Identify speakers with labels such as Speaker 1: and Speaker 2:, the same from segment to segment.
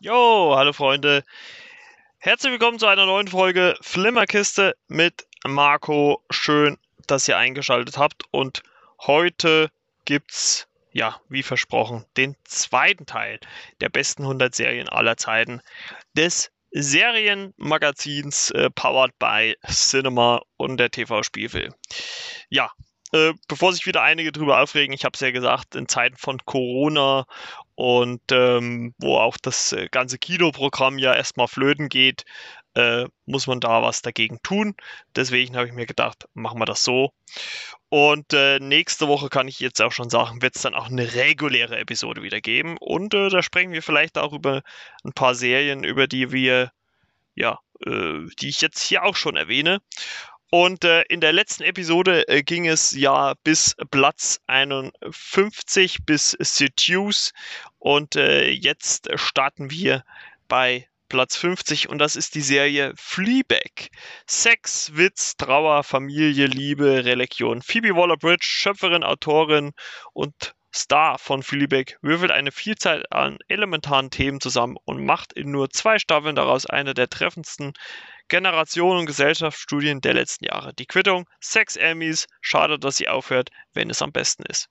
Speaker 1: Jo, hallo Freunde. Herzlich willkommen zu einer neuen Folge Flimmerkiste mit Marco. Schön, dass ihr eingeschaltet habt. Und heute gibt's, ja, wie versprochen, den zweiten Teil der besten 100 Serien aller Zeiten des Serienmagazins äh, powered by Cinema und der TV-Spielfilm. Ja, äh, bevor sich wieder einige drüber aufregen, ich habe es ja gesagt, in Zeiten von Corona und ähm, wo auch das äh, ganze Kinoprogramm ja erstmal flöten geht, äh, muss man da was dagegen tun. Deswegen habe ich mir gedacht, machen wir das so. Und äh, nächste Woche kann ich jetzt auch schon sagen, wird es dann auch eine reguläre Episode wieder geben. Und äh, da sprechen wir vielleicht auch über ein paar Serien, über die wir, ja, äh, die ich jetzt hier auch schon erwähne. Und äh, in der letzten Episode äh, ging es ja bis Platz 51 bis Seduce. Und äh, jetzt starten wir bei Platz 50 und das ist die Serie Fleabag. Sex, Witz, Trauer, Familie, Liebe, Religion. Phoebe Waller-Bridge, Schöpferin, Autorin und Star von Fleabag würfelt eine Vielzahl an elementaren Themen zusammen und macht in nur zwei Staffeln daraus eine der treffendsten Generation- und Gesellschaftsstudien der letzten Jahre. Die Quittung, Sex Emmys, schade, dass sie aufhört, wenn es am besten ist.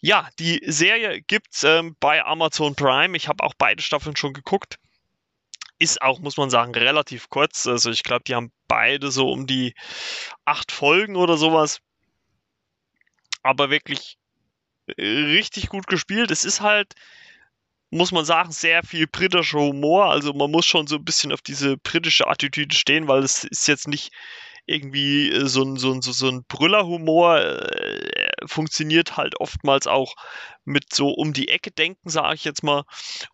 Speaker 1: Ja, die Serie gibt's ähm, bei Amazon Prime. Ich habe auch beide Staffeln schon geguckt. Ist auch, muss man sagen, relativ kurz. Also ich glaube, die haben beide so um die acht Folgen oder sowas. Aber wirklich äh, richtig gut gespielt. Es ist halt, muss man sagen, sehr viel britischer Humor. Also man muss schon so ein bisschen auf diese britische Attitüde stehen, weil es ist jetzt nicht irgendwie äh, so ein, so ein, so ein Brüllerhumor. Äh, funktioniert halt oftmals auch mit so um die Ecke denken, sage ich jetzt mal.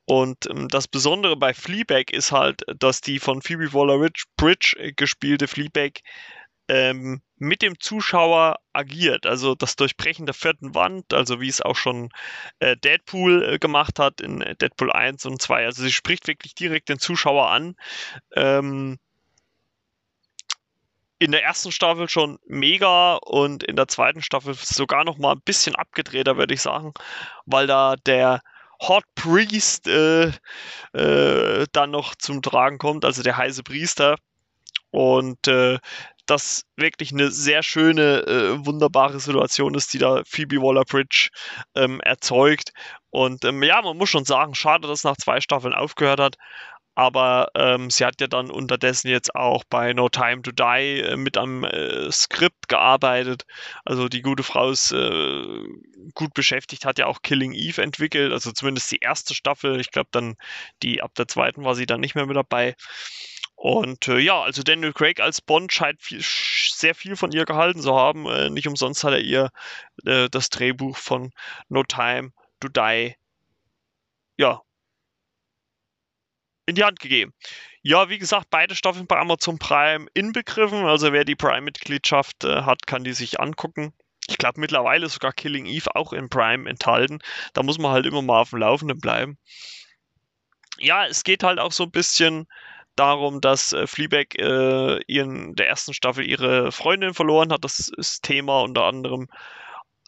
Speaker 1: Und ähm, das Besondere bei Fleabag ist halt, dass die von Phoebe Waller-Bridge gespielte Fleabag ähm, mit dem Zuschauer agiert. Also das Durchbrechen der vierten Wand, also wie es auch schon äh, Deadpool äh, gemacht hat in Deadpool 1 und 2. Also sie spricht wirklich direkt den Zuschauer an. Ähm, in der ersten Staffel schon mega und in der zweiten Staffel sogar noch mal ein bisschen abgedrehter, würde ich sagen, weil da der Hot Priest äh, äh, dann noch zum Tragen kommt, also der heiße Priester. Und äh, das wirklich eine sehr schöne, äh, wunderbare Situation ist, die da Phoebe Waller-Bridge ähm, erzeugt. Und ähm, ja, man muss schon sagen, schade, dass nach zwei Staffeln aufgehört hat. Aber ähm, sie hat ja dann unterdessen jetzt auch bei No Time to Die äh, mit am äh, Skript gearbeitet. Also die gute Frau ist äh, gut beschäftigt, hat ja auch Killing Eve entwickelt. Also zumindest die erste Staffel. Ich glaube dann die ab der zweiten war sie dann nicht mehr mit dabei. Und äh, ja, also Daniel Craig als Bond scheint viel, sehr viel von ihr gehalten zu haben. Äh, nicht umsonst hat er ihr äh, das Drehbuch von No Time to Die ja in die Hand gegeben. Ja, wie gesagt, beide Staffeln bei Amazon Prime inbegriffen. Also wer die Prime-Mitgliedschaft äh, hat, kann die sich angucken. Ich glaube mittlerweile sogar Killing Eve auch in Prime enthalten. Da muss man halt immer mal auf dem Laufenden bleiben. Ja, es geht halt auch so ein bisschen darum, dass äh, Fleabag äh, in der ersten Staffel ihre Freundin verloren hat. Das ist Thema unter anderem.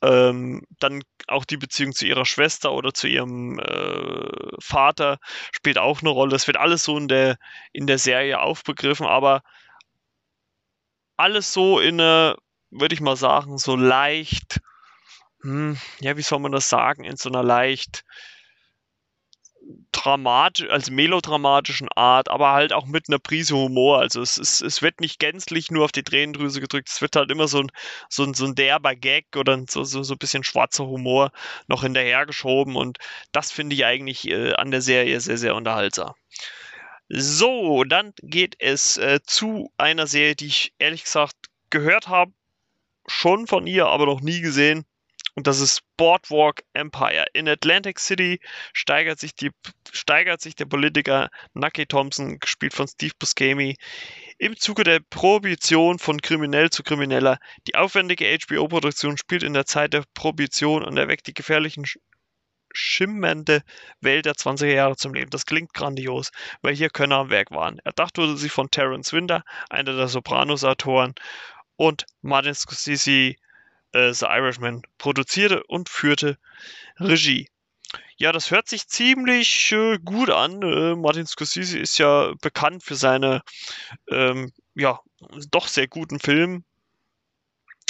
Speaker 1: Ähm, dann auch die Beziehung zu ihrer Schwester oder zu ihrem äh, Vater spielt auch eine Rolle. Das wird alles so in der, in der Serie aufbegriffen, aber alles so in eine, würde ich mal sagen, so leicht, hm, ja, wie soll man das sagen, in so einer leicht dramatisch, als melodramatischen Art, aber halt auch mit einer Prise Humor. Also es, ist, es wird nicht gänzlich nur auf die Tränendrüse gedrückt, es wird halt immer so ein, so ein, so ein derber Gag oder so, so, so ein bisschen schwarzer Humor noch hinterhergeschoben und das finde ich eigentlich äh, an der Serie sehr, sehr unterhaltsam. So, dann geht es äh, zu einer Serie, die ich ehrlich gesagt gehört habe, schon von ihr, aber noch nie gesehen. Und das ist Boardwalk Empire. In Atlantic City steigert sich, die, steigert sich der Politiker Nucky Thompson, gespielt von Steve Buscemi, im Zuge der Prohibition von kriminell zu krimineller. Die aufwendige HBO-Produktion spielt in der Zeit der Prohibition und erweckt die gefährlichen schimmernde Welt der 20er Jahre zum Leben. Das klingt grandios, weil hier Könner am Werk waren. Erdacht wurde sie von Terence Winter, einer der Sopranos-Autoren, und Martin Scorsese äh, The Irishman produzierte und führte Regie. Ja, das hört sich ziemlich äh, gut an. Äh, Martin Scorsese ist ja bekannt für seine ähm, ja doch sehr guten Filme.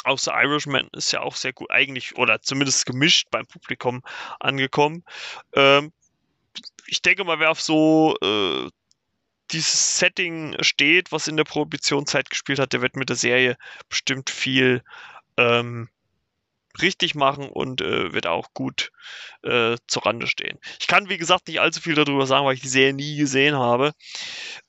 Speaker 1: Auch The Irishman ist ja auch sehr gut eigentlich oder zumindest gemischt beim Publikum angekommen. Ähm, ich denke mal, wer auf so äh, dieses Setting steht, was in der Prohibitionszeit gespielt hat, der wird mit der Serie bestimmt viel ähm, richtig machen und äh, wird auch gut äh, zur Rande stehen. Ich kann, wie gesagt, nicht allzu viel darüber sagen, weil ich die Serie nie gesehen habe.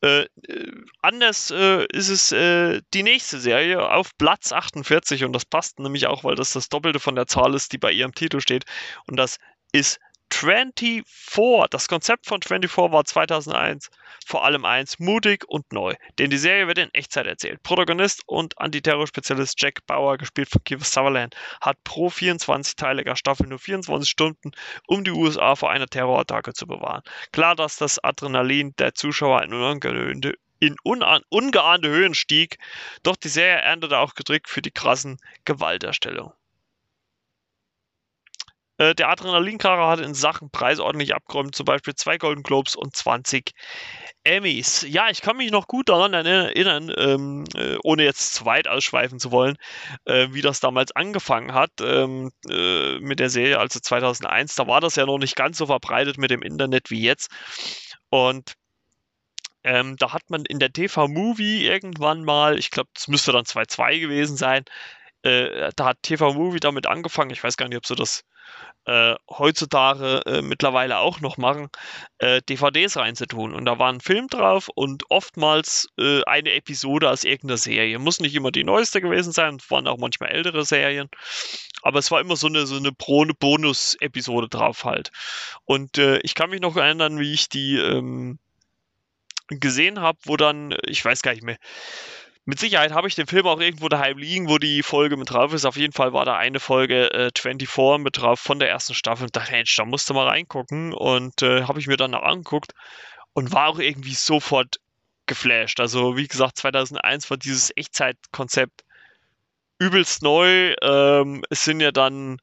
Speaker 1: Äh, äh anders äh, ist es äh, die nächste Serie auf Platz 48 und das passt nämlich auch, weil das das Doppelte von der Zahl ist, die bei ihrem Titel steht und das ist 24. Das Konzept von 24 war 2001 vor allem eins, mutig und neu. Denn die Serie wird in Echtzeit erzählt. Protagonist und Antiterror-Spezialist Jack Bauer, gespielt von Kiefer Sutherland, hat pro 24-teiliger Staffel nur 24 Stunden, um die USA vor einer Terrorattacke zu bewahren. Klar, dass das Adrenalin der Zuschauer in unangenehme in ungeahnte Höhen stieg, doch die Serie erntete auch gedrückt für die krassen Gewalterstellungen. Äh, der Adrenalinkracher hat in Sachen Preis ordentlich abgeräumt, zum Beispiel zwei Golden Globes und 20 Emmys. Ja, ich kann mich noch gut daran erinnern, ähm, äh, ohne jetzt zu weit ausschweifen zu wollen, äh, wie das damals angefangen hat ähm, äh, mit der Serie, also 2001. Da war das ja noch nicht ganz so verbreitet mit dem Internet wie jetzt. Und ähm, da hat man in der TV-Movie irgendwann mal, ich glaube, das müsste dann 2.2 gewesen sein, äh, da hat TV-Movie damit angefangen. Ich weiß gar nicht, ob sie das äh, heutzutage äh, mittlerweile auch noch machen, äh, DVDs reinzutun. Und da war ein Film drauf und oftmals äh, eine Episode aus irgendeiner Serie. Muss nicht immer die neueste gewesen sein, waren auch manchmal ältere Serien. Aber es war immer so eine, so eine Bonus-Episode drauf halt. Und äh, ich kann mich noch erinnern, wie ich die ähm, gesehen habe, wo dann, ich weiß gar nicht mehr, mit Sicherheit habe ich den Film auch irgendwo daheim liegen, wo die Folge mit drauf ist. Auf jeden Fall war da eine Folge äh, 24 mit drauf von der ersten Staffel und dachte, Mensch, da musst du mal reingucken. Und äh, habe ich mir dann auch angeguckt und war auch irgendwie sofort geflasht. Also, wie gesagt, 2001 war dieses Echtzeitkonzept übelst neu. Ähm, es sind ja dann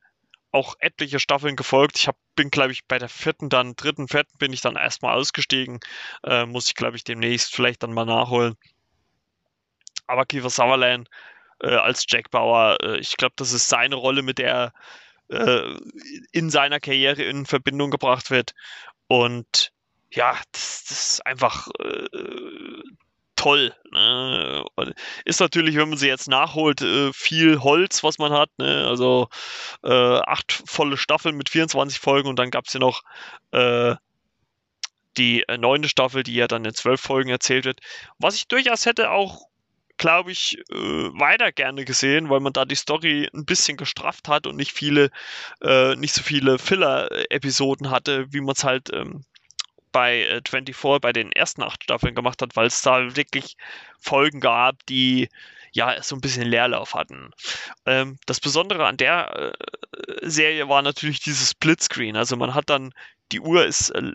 Speaker 1: auch etliche Staffeln gefolgt. Ich hab, bin, glaube ich, bei der vierten, dann dritten, vierten bin ich dann erstmal ausgestiegen. Äh, muss ich, glaube ich, demnächst vielleicht dann mal nachholen aber Kiefer Sutherland äh, als Jack Bauer, äh, ich glaube, das ist seine Rolle, mit der äh, in seiner Karriere in Verbindung gebracht wird. Und ja, das, das ist einfach äh, toll. Ne? Ist natürlich, wenn man sie jetzt nachholt, äh, viel Holz, was man hat. Ne? Also äh, acht volle Staffeln mit 24 Folgen und dann gab es ja noch die neunte Staffel, die ja dann in zwölf Folgen erzählt wird. Was ich durchaus hätte auch glaube ich, äh, weiter gerne gesehen, weil man da die Story ein bisschen gestrafft hat und nicht viele, äh, nicht so viele Filler-Episoden hatte, wie man es halt ähm, bei äh, 24 bei den ersten acht Staffeln gemacht hat, weil es da wirklich Folgen gab, die ja so ein bisschen Leerlauf hatten. Ähm, das Besondere an der äh, Serie war natürlich dieses Splitscreen. Also man hat dann, die Uhr ist äh,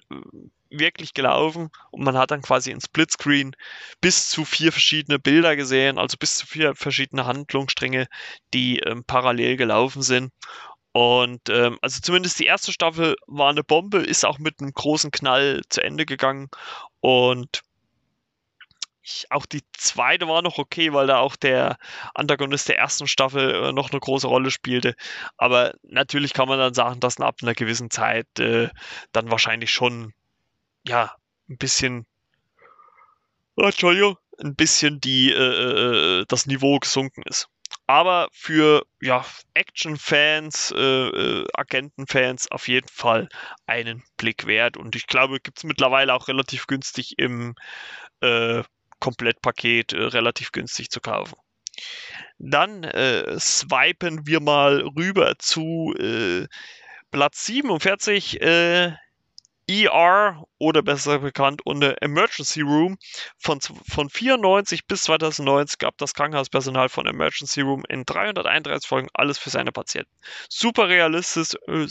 Speaker 1: wirklich gelaufen und man hat dann quasi in Splitscreen bis zu vier verschiedene Bilder gesehen, also bis zu vier verschiedene Handlungsstränge, die ähm, parallel gelaufen sind. Und ähm, also zumindest die erste Staffel war eine Bombe, ist auch mit einem großen Knall zu Ende gegangen. Und ich, auch die zweite war noch okay, weil da auch der Antagonist der ersten Staffel äh, noch eine große Rolle spielte. Aber natürlich kann man dann sagen, dass ab einer gewissen Zeit äh, dann wahrscheinlich schon ja, ein bisschen, oh, Entschuldigung, ein bisschen die, äh, äh, das Niveau gesunken ist. Aber für ja, Action-Fans, äh, äh, Agenten-Fans auf jeden Fall einen Blick wert. Und ich glaube, gibt es mittlerweile auch relativ günstig im äh, Komplettpaket, äh, relativ günstig zu kaufen. Dann äh, swipen wir mal rüber zu äh, Platz 47. Äh, ER oder besser bekannt unter Emergency Room. Von, von 94 bis 2090 gab das Krankenhauspersonal von Emergency Room in 331 Folgen alles für seine Patienten. Super realistisch, äh,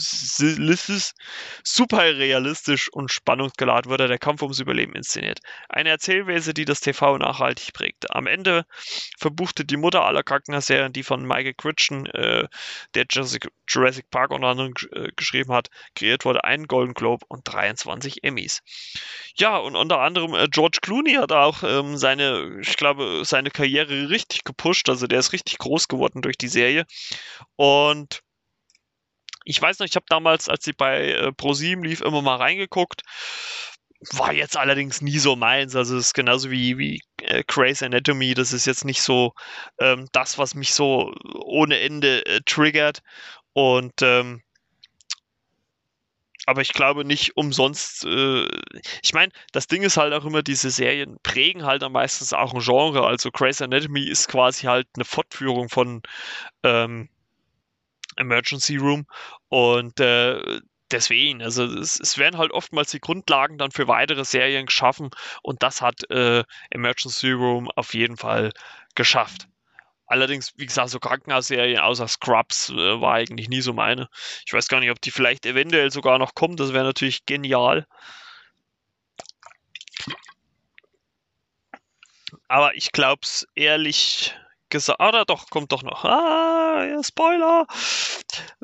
Speaker 1: super realistisch und spannungsgeladen wurde der Kampf ums Überleben inszeniert. Eine Erzählweise, die das TV nachhaltig prägte. Am Ende verbuchte die Mutter aller Krankenhausserien, die von Michael Critchen, äh, der Jurassic Park unter anderem äh, geschrieben hat, kreiert wurde, einen Golden Globe und 23 Emmys. Ja, und unter anderem äh, George Clooney hat auch ähm, seine, ich glaube, seine Karriere richtig gepusht. Also der ist richtig groß geworden durch die Serie. Und ich weiß noch, ich habe damals, als sie bei äh, ProSieben lief, immer mal reingeguckt. War jetzt allerdings nie so meins. Also es ist genauso wie, wie äh, Grey's Anatomy. Das ist jetzt nicht so ähm, das, was mich so ohne Ende äh, triggert. Und ähm, aber ich glaube nicht umsonst. Äh, ich meine, das Ding ist halt auch immer, diese Serien prägen halt am meistens auch ein Genre. Also Grey's Anatomy ist quasi halt eine Fortführung von ähm, Emergency Room und äh, deswegen, also es, es, werden halt oftmals die Grundlagen dann für weitere Serien geschaffen und das hat äh, Emergency Room auf jeden Fall geschafft. Allerdings, wie gesagt, so Krankenhausserien außer Scrubs äh, war eigentlich nie so meine. Ich weiß gar nicht, ob die vielleicht eventuell sogar noch kommt. Das wäre natürlich genial. Aber ich glaube es ehrlich gesagt. Oder doch, kommt doch noch. Ah, ja, Spoiler.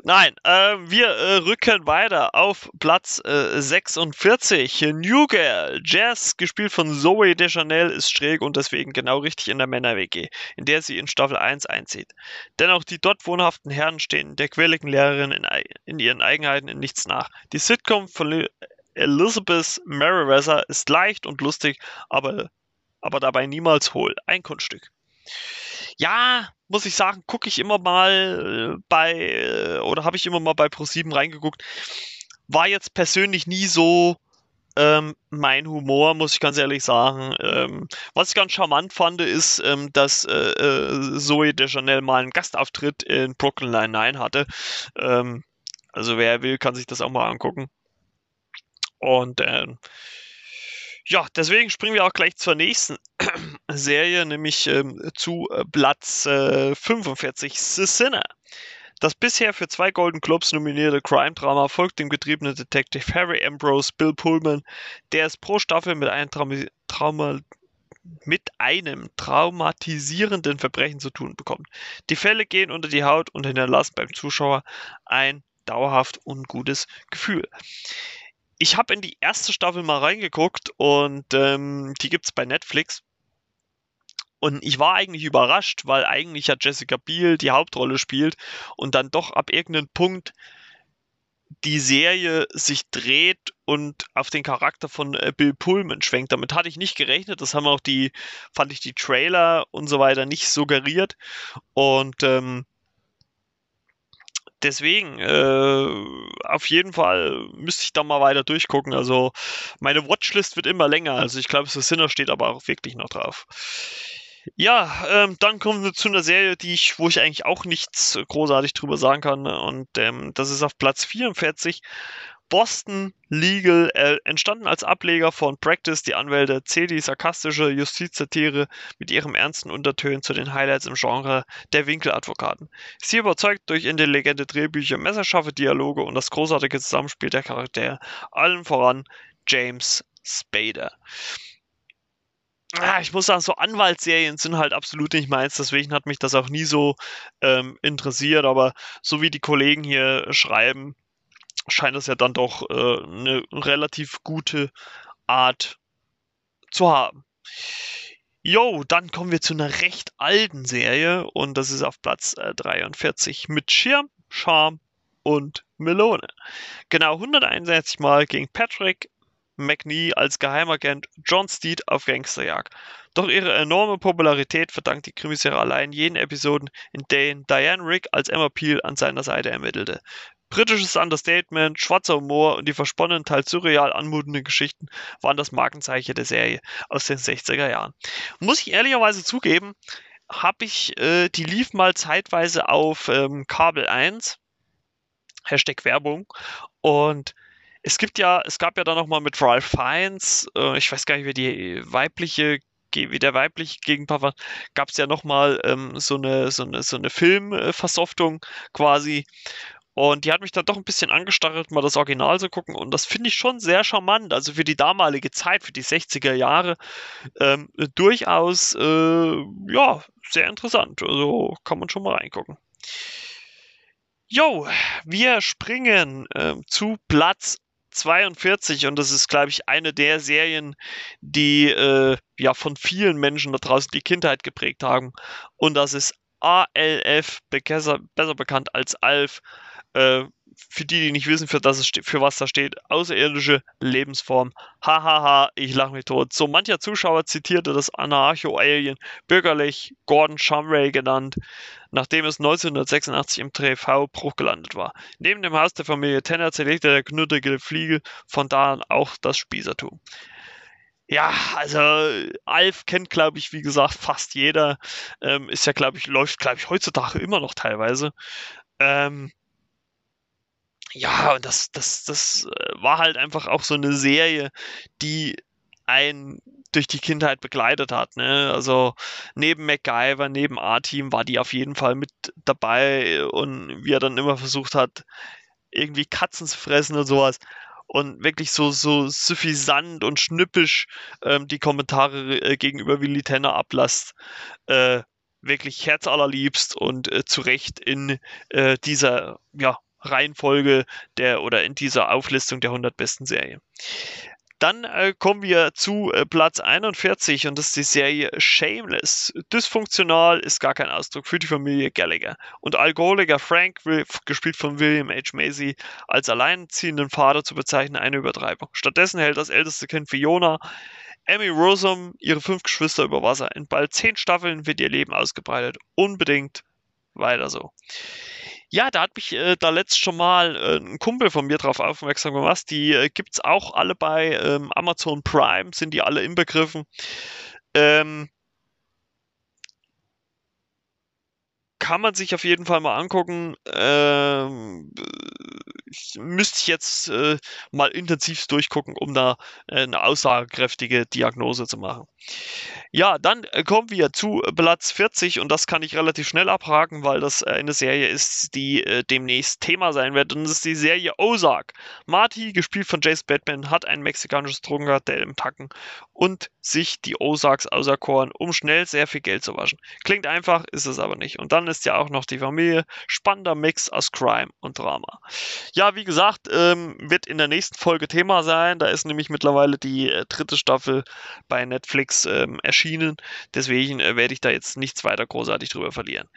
Speaker 1: Nein, äh, wir äh, rücken weiter auf Platz äh, 46. New Girl. Jazz, gespielt von Zoe Deschanel, ist schräg und deswegen genau richtig in der Männer-WG, in der sie in Staffel 1 einzieht. Dennoch die dort wohnhaften Herren stehen der quirligen Lehrerin in, in ihren Eigenheiten in nichts nach. Die Sitcom von Elizabeth Merriweather ist leicht und lustig, aber, aber dabei niemals hohl. Ein Kunststück ja, muss ich sagen, gucke ich immer mal äh, bei, äh, oder habe ich immer mal bei Pro7 reingeguckt. War jetzt persönlich nie so ähm, mein Humor, muss ich ganz ehrlich sagen. Ähm, was ich ganz charmant fand, ist, ähm, dass äh, äh, Zoe Deschanel mal einen Gastauftritt in Brooklyn Nine-Nine hatte. Ähm, also wer will, kann sich das auch mal angucken. Und ähm, ja, deswegen springen wir auch gleich zur nächsten Serie, nämlich ähm, zu äh, Platz äh, 45, The Sinner. Das bisher für zwei Golden Globes nominierte Crime-Drama folgt dem getriebenen Detective Harry Ambrose Bill Pullman, der es pro Staffel mit einem, Traum Trauma mit einem traumatisierenden Verbrechen zu tun bekommt. Die Fälle gehen unter die Haut und hinterlassen beim Zuschauer ein dauerhaft ungutes Gefühl ich habe in die erste Staffel mal reingeguckt und ähm, die es bei Netflix. Und ich war eigentlich überrascht, weil eigentlich ja Jessica Biel die Hauptrolle spielt und dann doch ab irgendeinem Punkt die Serie sich dreht und auf den Charakter von äh, Bill Pullman schwenkt. Damit hatte ich nicht gerechnet. Das haben auch die, fand ich die Trailer und so weiter nicht suggeriert. Und ähm, deswegen, äh, auf jeden Fall müsste ich da mal weiter durchgucken. Also meine Watchlist wird immer länger. Also ich glaube, Sinner steht aber auch wirklich noch drauf. Ja, ähm, dann kommen wir zu einer Serie, die ich, wo ich eigentlich auch nichts großartig drüber sagen kann. Und ähm, das ist auf Platz 44 Boston Legal äh, entstanden als Ableger von Practice. Die Anwälte zählt die sarkastische Justizsatire mit ihrem ernsten Untertönen zu den Highlights im Genre der Winkeladvokaten. Sie überzeugt durch intelligente Drehbücher, messerscharfe Dialoge und das großartige Zusammenspiel der Charaktere, allen voran James Spader. Ah, ich muss sagen, so Anwaltsserien sind halt absolut nicht meins, deswegen hat mich das auch nie so ähm, interessiert, aber so wie die Kollegen hier schreiben, scheint es ja dann doch äh, eine relativ gute Art zu haben. Jo, dann kommen wir zu einer recht alten Serie und das ist auf Platz äh, 43 mit Schirm, Charme und Melone. Genau 161 Mal gegen Patrick McNee als Geheimagent John Steed auf Gangsterjagd. Doch ihre enorme Popularität verdankt die Krimiserie allein jenen Episoden, in denen Diane Rick als Emma Peel an seiner Seite ermittelte. Britisches Understatement, schwarzer Humor und die versponnen, teils surreal anmutenden Geschichten waren das Markenzeichen der Serie aus den 60er Jahren. Muss ich ehrlicherweise zugeben, habe ich, äh, die lief mal zeitweise auf ähm, Kabel 1, Hashtag Werbung, und es gibt ja, es gab ja dann nochmal mit Ralph Fiennes, äh, ich weiß gar nicht, wie die weibliche wie der weibliche Gegenpart war, gab es ja nochmal ähm, so eine, so eine, so eine Filmversoftung quasi. Und die hat mich dann doch ein bisschen angestarrt, mal das Original zu gucken. Und das finde ich schon sehr charmant. Also für die damalige Zeit, für die 60er Jahre, ähm, durchaus, äh, ja, sehr interessant. Also kann man schon mal reingucken. Jo, wir springen äh, zu Platz 42 und das ist, glaube ich, eine der Serien, die äh, ja von vielen Menschen da draußen die Kindheit geprägt haben. Und das ist ALF, besser, bekannt als ALF. Äh, für die, die nicht wissen, für, das für was da steht, außerirdische Lebensform. Hahaha, ich lache mich tot. So mancher Zuschauer zitierte das Anarcho-Alien, bürgerlich Gordon Shumray genannt, nachdem es 1986 im TV-Bruch gelandet war. Neben dem Haus der Familie Tenner zerlegte der knuddelige Fliegel von da an auch das Spießertum. Ja, also Alf kennt, glaube ich, wie gesagt, fast jeder. Ähm, ist ja, glaube ich, läuft, glaube ich, heutzutage immer noch teilweise. Ähm, ja, und das, das, das äh, war halt einfach auch so eine Serie, die einen durch die Kindheit begleitet hat. Ne? Also neben MacGyver, neben A-Team war die auf jeden Fall mit dabei und wie er dann immer versucht hat, irgendwie Katzen zu fressen und sowas. Und wirklich so, so suffisant und schnippisch ähm, die Kommentare äh, gegenüber Willy Tenner ablasst. Äh, wirklich herzallerliebst und äh, zu Recht in äh, dieser ja, Reihenfolge der oder in dieser Auflistung der 100 besten Serien. Dann äh, kommen wir zu äh, Platz 41 und das ist die Serie Shameless. Dysfunktional ist gar kein Ausdruck für die Familie Gallagher. Und Alkoholiker Frank, gespielt von William H. Macy, als alleinziehenden Vater zu bezeichnen, eine Übertreibung. Stattdessen hält das älteste Kind Fiona Emmy Rossum ihre fünf Geschwister über Wasser. In bald zehn Staffeln wird ihr Leben ausgebreitet. Unbedingt weiter so. Ja, da hat mich äh, da letzt schon mal äh, ein Kumpel von mir drauf aufmerksam gemacht. Die äh, es auch alle bei ähm, Amazon Prime, sind die alle inbegriffen. Ähm, kann man sich auf jeden Fall mal angucken. Ähm, müsste ich jetzt äh, mal intensiv durchgucken, um da äh, eine aussagekräftige Diagnose zu machen. Ja, dann äh, kommen wir zu Platz 40 und das kann ich relativ schnell abhaken, weil das äh, eine Serie ist, die äh, demnächst Thema sein wird und das ist die Serie Ozark. Marty, gespielt von Jace Batman, hat ein mexikanisches Drogenkartell im Tacken und sich die Ozarks auserkoren, um schnell sehr viel Geld zu waschen. Klingt einfach, ist es aber nicht. Und dann ist ja auch noch die Familie. Spannender Mix aus Crime und Drama. Ja, wie gesagt, ähm, wird in der nächsten Folge Thema sein. Da ist nämlich mittlerweile die äh, dritte Staffel bei Netflix ähm, erschienen. Deswegen äh, werde ich da jetzt nichts weiter großartig drüber verlieren.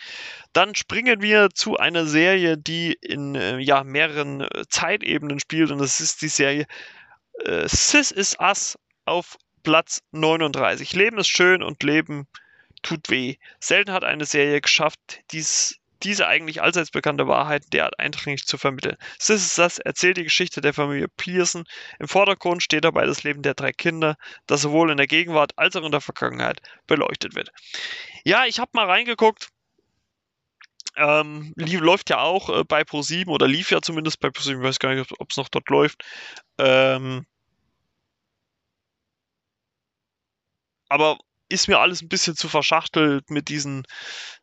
Speaker 1: Dann springen wir zu einer Serie, die in äh, ja, mehreren äh, Zeitebenen spielt. Und das ist die Serie äh, Sis is Us auf Platz 39. Leben ist schön und Leben tut weh. Selten hat eine Serie geschafft, dies diese eigentlich allseits bekannte Wahrheit derart eindringlich zu vermitteln. Sis ist das erzählt die Geschichte der Familie Pearson. Im Vordergrund steht dabei das Leben der drei Kinder, das sowohl in der Gegenwart als auch in der Vergangenheit beleuchtet wird. Ja, ich habe mal reingeguckt. Ähm, läuft ja auch äh, bei Pro7 oder lief ja zumindest bei Pro7, ich weiß gar nicht, ob es noch dort läuft. Ähm, aber ist mir alles ein bisschen zu verschachtelt mit diesen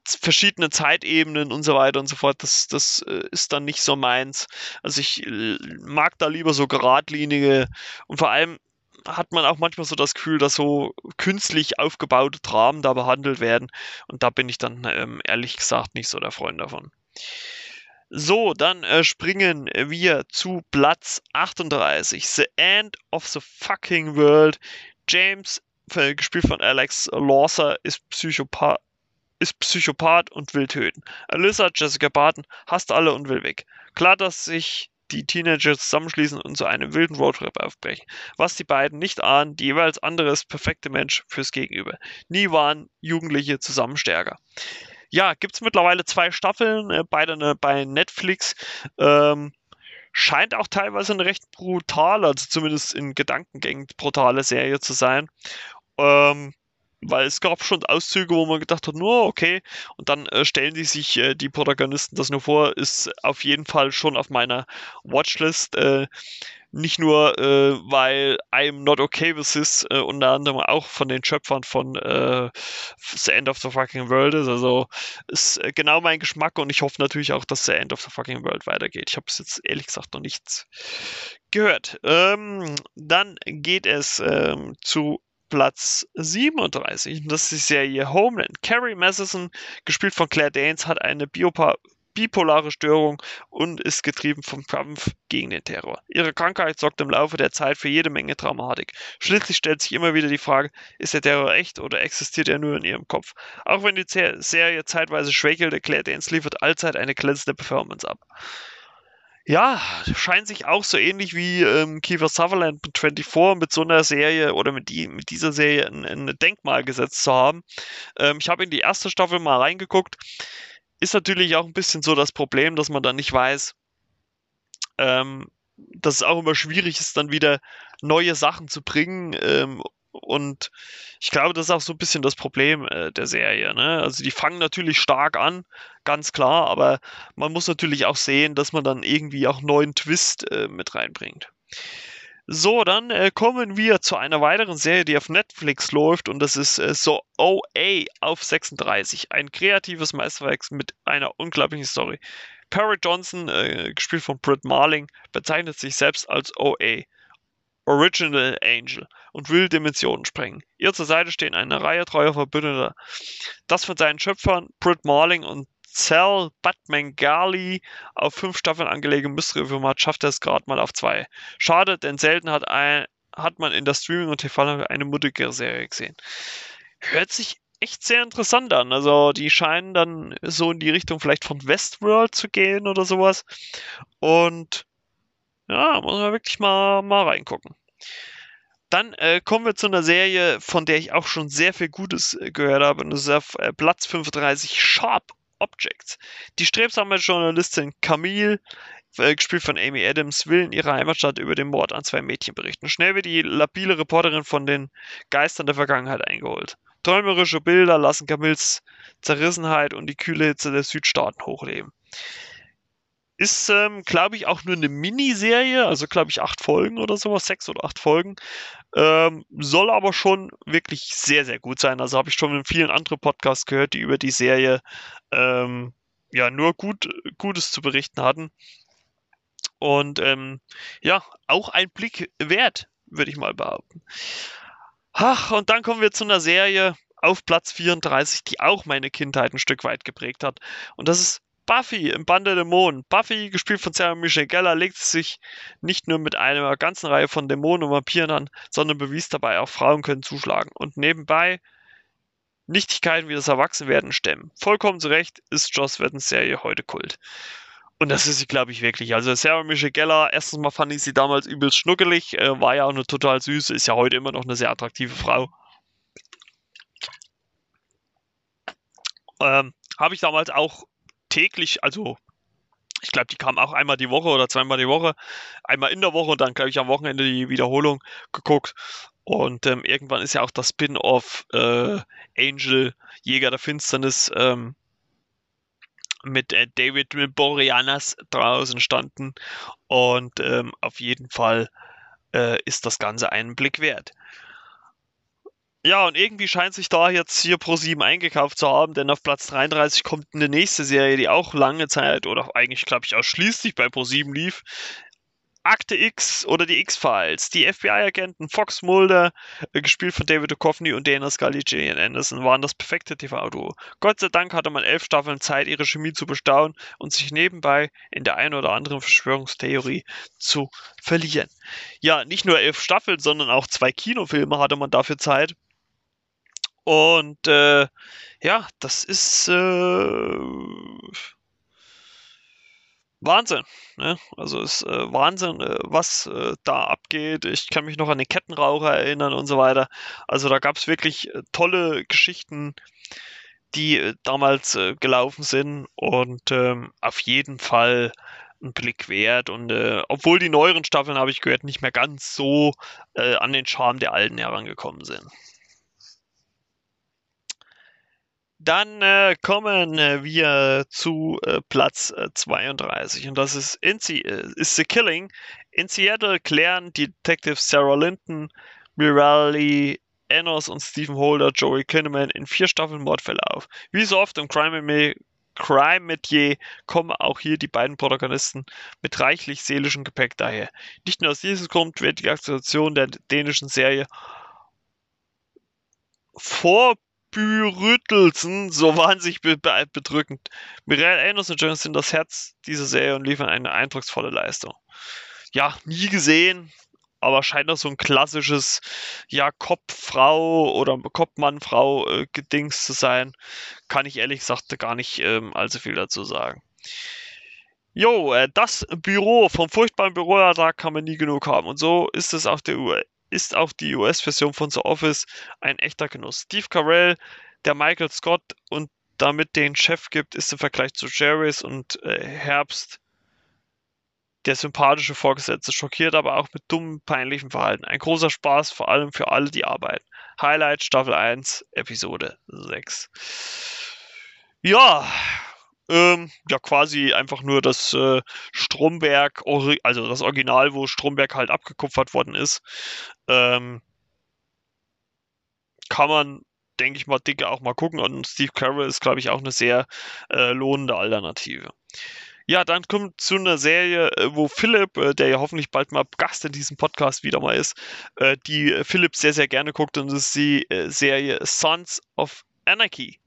Speaker 1: verschiedenen Zeitebenen und so weiter und so fort. Das, das äh, ist dann nicht so meins. Also ich äh, mag da lieber so geradlinige und vor allem hat man auch manchmal so das Gefühl, dass so künstlich aufgebaute Dramen da behandelt werden. Und da bin ich dann ähm, ehrlich gesagt nicht so der Freund davon. So, dann äh, springen wir zu Platz 38. The End of the Fucking World. James gespielt von Alex Lawser, ist Psychopath, ist Psychopath und will töten. Alyssa, Jessica Barton, hasst alle und will weg. Klar, dass sich die Teenager zusammenschließen und zu einem wilden Roadtrip aufbrechen. Was die beiden nicht ahnen, die jeweils andere ist perfekte Mensch fürs Gegenüber. Nie waren Jugendliche zusammen stärker. Ja, gibt es mittlerweile zwei Staffeln, äh, beide ne, bei Netflix. Ähm, scheint auch teilweise eine recht brutale, also zumindest in Gedankengängen brutale Serie zu sein. Ähm, weil es gab schon Auszüge, wo man gedacht hat, nur okay, und dann äh, stellen die sich äh, die Protagonisten das nur vor, ist auf jeden Fall schon auf meiner Watchlist. Äh, Nicht nur, äh, weil I'm Not Okay With This äh, unter anderem auch von den Schöpfern von äh, The End of the Fucking World ist. Also ist genau mein Geschmack und ich hoffe natürlich auch, dass The End of the Fucking World weitergeht. Ich habe es jetzt ehrlich gesagt noch nichts gehört. Ähm, dann geht es ähm, zu Platz 37. Das ist die Serie Homeland. Carrie Matheson, gespielt von Claire Danes, hat eine Biopa bipolare Störung und ist getrieben vom Kampf gegen den Terror. Ihre Krankheit sorgt im Laufe der Zeit für jede Menge Dramatik. Schließlich stellt sich immer wieder die Frage, ist der Terror echt oder existiert er nur in ihrem Kopf? Auch wenn die Serie zeitweise schwächelt, erklärt Danes liefert allzeit eine glänzende Performance ab. Ja, scheint sich auch so ähnlich wie ähm, Kiefer Sutherland mit 24 mit so einer Serie oder mit, die, mit dieser Serie ein, ein Denkmal gesetzt zu haben. Ähm, ich habe in die erste Staffel mal reingeguckt. Ist natürlich auch ein bisschen so das Problem, dass man dann nicht weiß, ähm, dass es auch immer schwierig ist, dann wieder neue Sachen zu bringen ähm, und ich glaube, das ist auch so ein bisschen das Problem äh, der Serie. Ne? Also die fangen natürlich stark an, ganz klar, aber man muss natürlich auch sehen, dass man dann irgendwie auch neuen Twist äh, mit reinbringt. So, dann äh, kommen wir zu einer weiteren Serie, die auf Netflix läuft und das ist äh, so OA auf 36. Ein kreatives Meisterwerk mit einer unglaublichen Story. Perry Johnson, äh, gespielt von Britt Marling, bezeichnet sich selbst als OA. Original Angel und will Dimensionen sprengen. Ihr zur Seite stehen eine Reihe treuer Verbündeter. Das von seinen Schöpfern Britt Marling und Cell Batmangali auf fünf Staffeln angelegte Mystery-Format schafft es gerade mal auf zwei. Schade, denn selten hat, ein, hat man in der Streaming- und TV eine mutigere Serie gesehen. Hört sich echt sehr interessant an. Also die scheinen dann so in die Richtung vielleicht von Westworld zu gehen oder sowas. Und ja, muss man wirklich mal, mal reingucken. Dann äh, kommen wir zu einer Serie, von der ich auch schon sehr viel Gutes äh, gehört habe. Und das ist auf äh, Platz 35 Sharp Objects. Die strebsame Journalistin Camille, äh, gespielt von Amy Adams, will in ihrer Heimatstadt über den Mord an zwei Mädchen berichten. Schnell wird die labile Reporterin von den Geistern der Vergangenheit eingeholt. Träumerische Bilder lassen Camilles Zerrissenheit und die kühle Hitze der Südstaaten hochleben. Ist, ähm, glaube ich, auch nur eine Miniserie, also glaube ich acht Folgen oder sowas, sechs oder acht Folgen. Ähm, soll aber schon wirklich sehr, sehr gut sein. Also habe ich schon in vielen anderen Podcasts gehört, die über die Serie ähm, ja nur gut, Gutes zu berichten hatten. Und ähm, ja, auch ein Blick wert, würde ich mal behaupten. Ach, und dann kommen wir zu einer Serie auf Platz 34, die auch meine Kindheit ein Stück weit geprägt hat. Und das ist Buffy im Bande der Dämonen. Buffy, gespielt von Sarah Michelle Geller, legt sich nicht nur mit einer ganzen Reihe von Dämonen und Vampiren an, sondern bewies dabei auch, Frauen können zuschlagen. Und nebenbei Nichtigkeiten wie das Erwachsenwerden stemmen. Vollkommen zu Recht ist Joss Weddens Serie heute Kult. Und das ist sie, glaube ich, wirklich. Also Sarah Michelle Geller, erstens mal fand ich sie damals übelst schnuckelig, äh, war ja auch eine total süße, ist ja heute immer noch eine sehr attraktive Frau. Ähm, Habe ich damals auch täglich, also ich glaube, die kam auch einmal die Woche oder zweimal die Woche, einmal in der Woche und dann, glaube ich, am Wochenende die Wiederholung geguckt. Und ähm, irgendwann ist ja auch das Spin-off äh, Angel, Jäger der Finsternis, ähm, mit äh, David Boreanas draußen entstanden. Und ähm, auf jeden Fall äh, ist das Ganze einen Blick wert. Ja, und irgendwie scheint sich da jetzt hier Pro7 eingekauft zu haben, denn auf Platz 33 kommt eine nächste Serie, die auch lange Zeit oder eigentlich, glaube ich, ausschließlich bei Pro7 lief. Akte X oder die X-Files. Die FBI-Agenten Fox Mulder, äh, gespielt von David Duchovny und Dana Scully, Gillian Anderson, waren das perfekte TV-Duo. Gott sei Dank hatte man elf Staffeln Zeit, ihre Chemie zu bestaunen und sich nebenbei in der einen oder anderen Verschwörungstheorie zu verlieren. Ja, nicht nur elf Staffeln, sondern auch zwei Kinofilme hatte man dafür Zeit. Und äh, ja, das ist äh, Wahnsinn. Ne? Also ist äh, Wahnsinn, äh, was äh, da abgeht. Ich kann mich noch an den Kettenraucher erinnern und so weiter. Also da gab es wirklich äh, tolle Geschichten, die damals gelaufen sind und ähm, auf jeden Fall ein Blick wert. Und obwohl die neueren Staffeln, habe ich gehört, nicht mehr ganz so an den Charme der alten herangekommen sind. Dann äh, kommen äh, wir zu äh, Platz 32 äh, und das ist, in äh, ist The Killing. In Seattle klären die Detectives Sarah Linton, Mirali Enos und Stephen Holder Joey Kinnaman in vier Staffeln Mordfälle auf. Wie so oft im Crime Crime Metier kommen auch hier die beiden Protagonisten mit reichlich seelischem Gepäck daher. Nicht nur aus diesem Grund wird die Aktion der dänischen Serie vor Bürüttelsen, so wahnsinnig be be bedrückend. Mireille Enos und Jones sind das Herz dieser Serie und liefern eine eindrucksvolle Leistung. Ja, nie gesehen, aber scheint das so ein klassisches, ja, Kopffrau oder Kopfmann-Frau äh, zu sein. Kann ich ehrlich gesagt gar nicht ähm, allzu viel dazu sagen. Jo, äh, das Büro vom furchtbaren Büroalltag kann man nie genug haben. Und so ist es auch der ist auch die US-Version von The Office ein echter Genuss. Steve Carell, der Michael Scott und damit den Chef gibt, ist im Vergleich zu Jerry's und äh, Herbst der sympathische Vorgesetzte, schockiert aber auch mit dummem, peinlichem Verhalten. Ein großer Spaß, vor allem für alle, die arbeiten. Highlight Staffel 1, Episode 6. Ja, ähm, ja, quasi einfach nur das äh, Stromberg, also das Original, wo Stromberg halt abgekupfert worden ist. Ähm, kann man, denke ich mal, dicke auch mal gucken. Und Steve Carroll ist, glaube ich, auch eine sehr äh, lohnende Alternative. Ja, dann kommt zu einer Serie, äh, wo Philipp, äh, der ja hoffentlich bald mal Gast in diesem Podcast wieder mal ist, äh, die Philipp sehr, sehr gerne guckt und das ist die Serie Sons of Anarchy.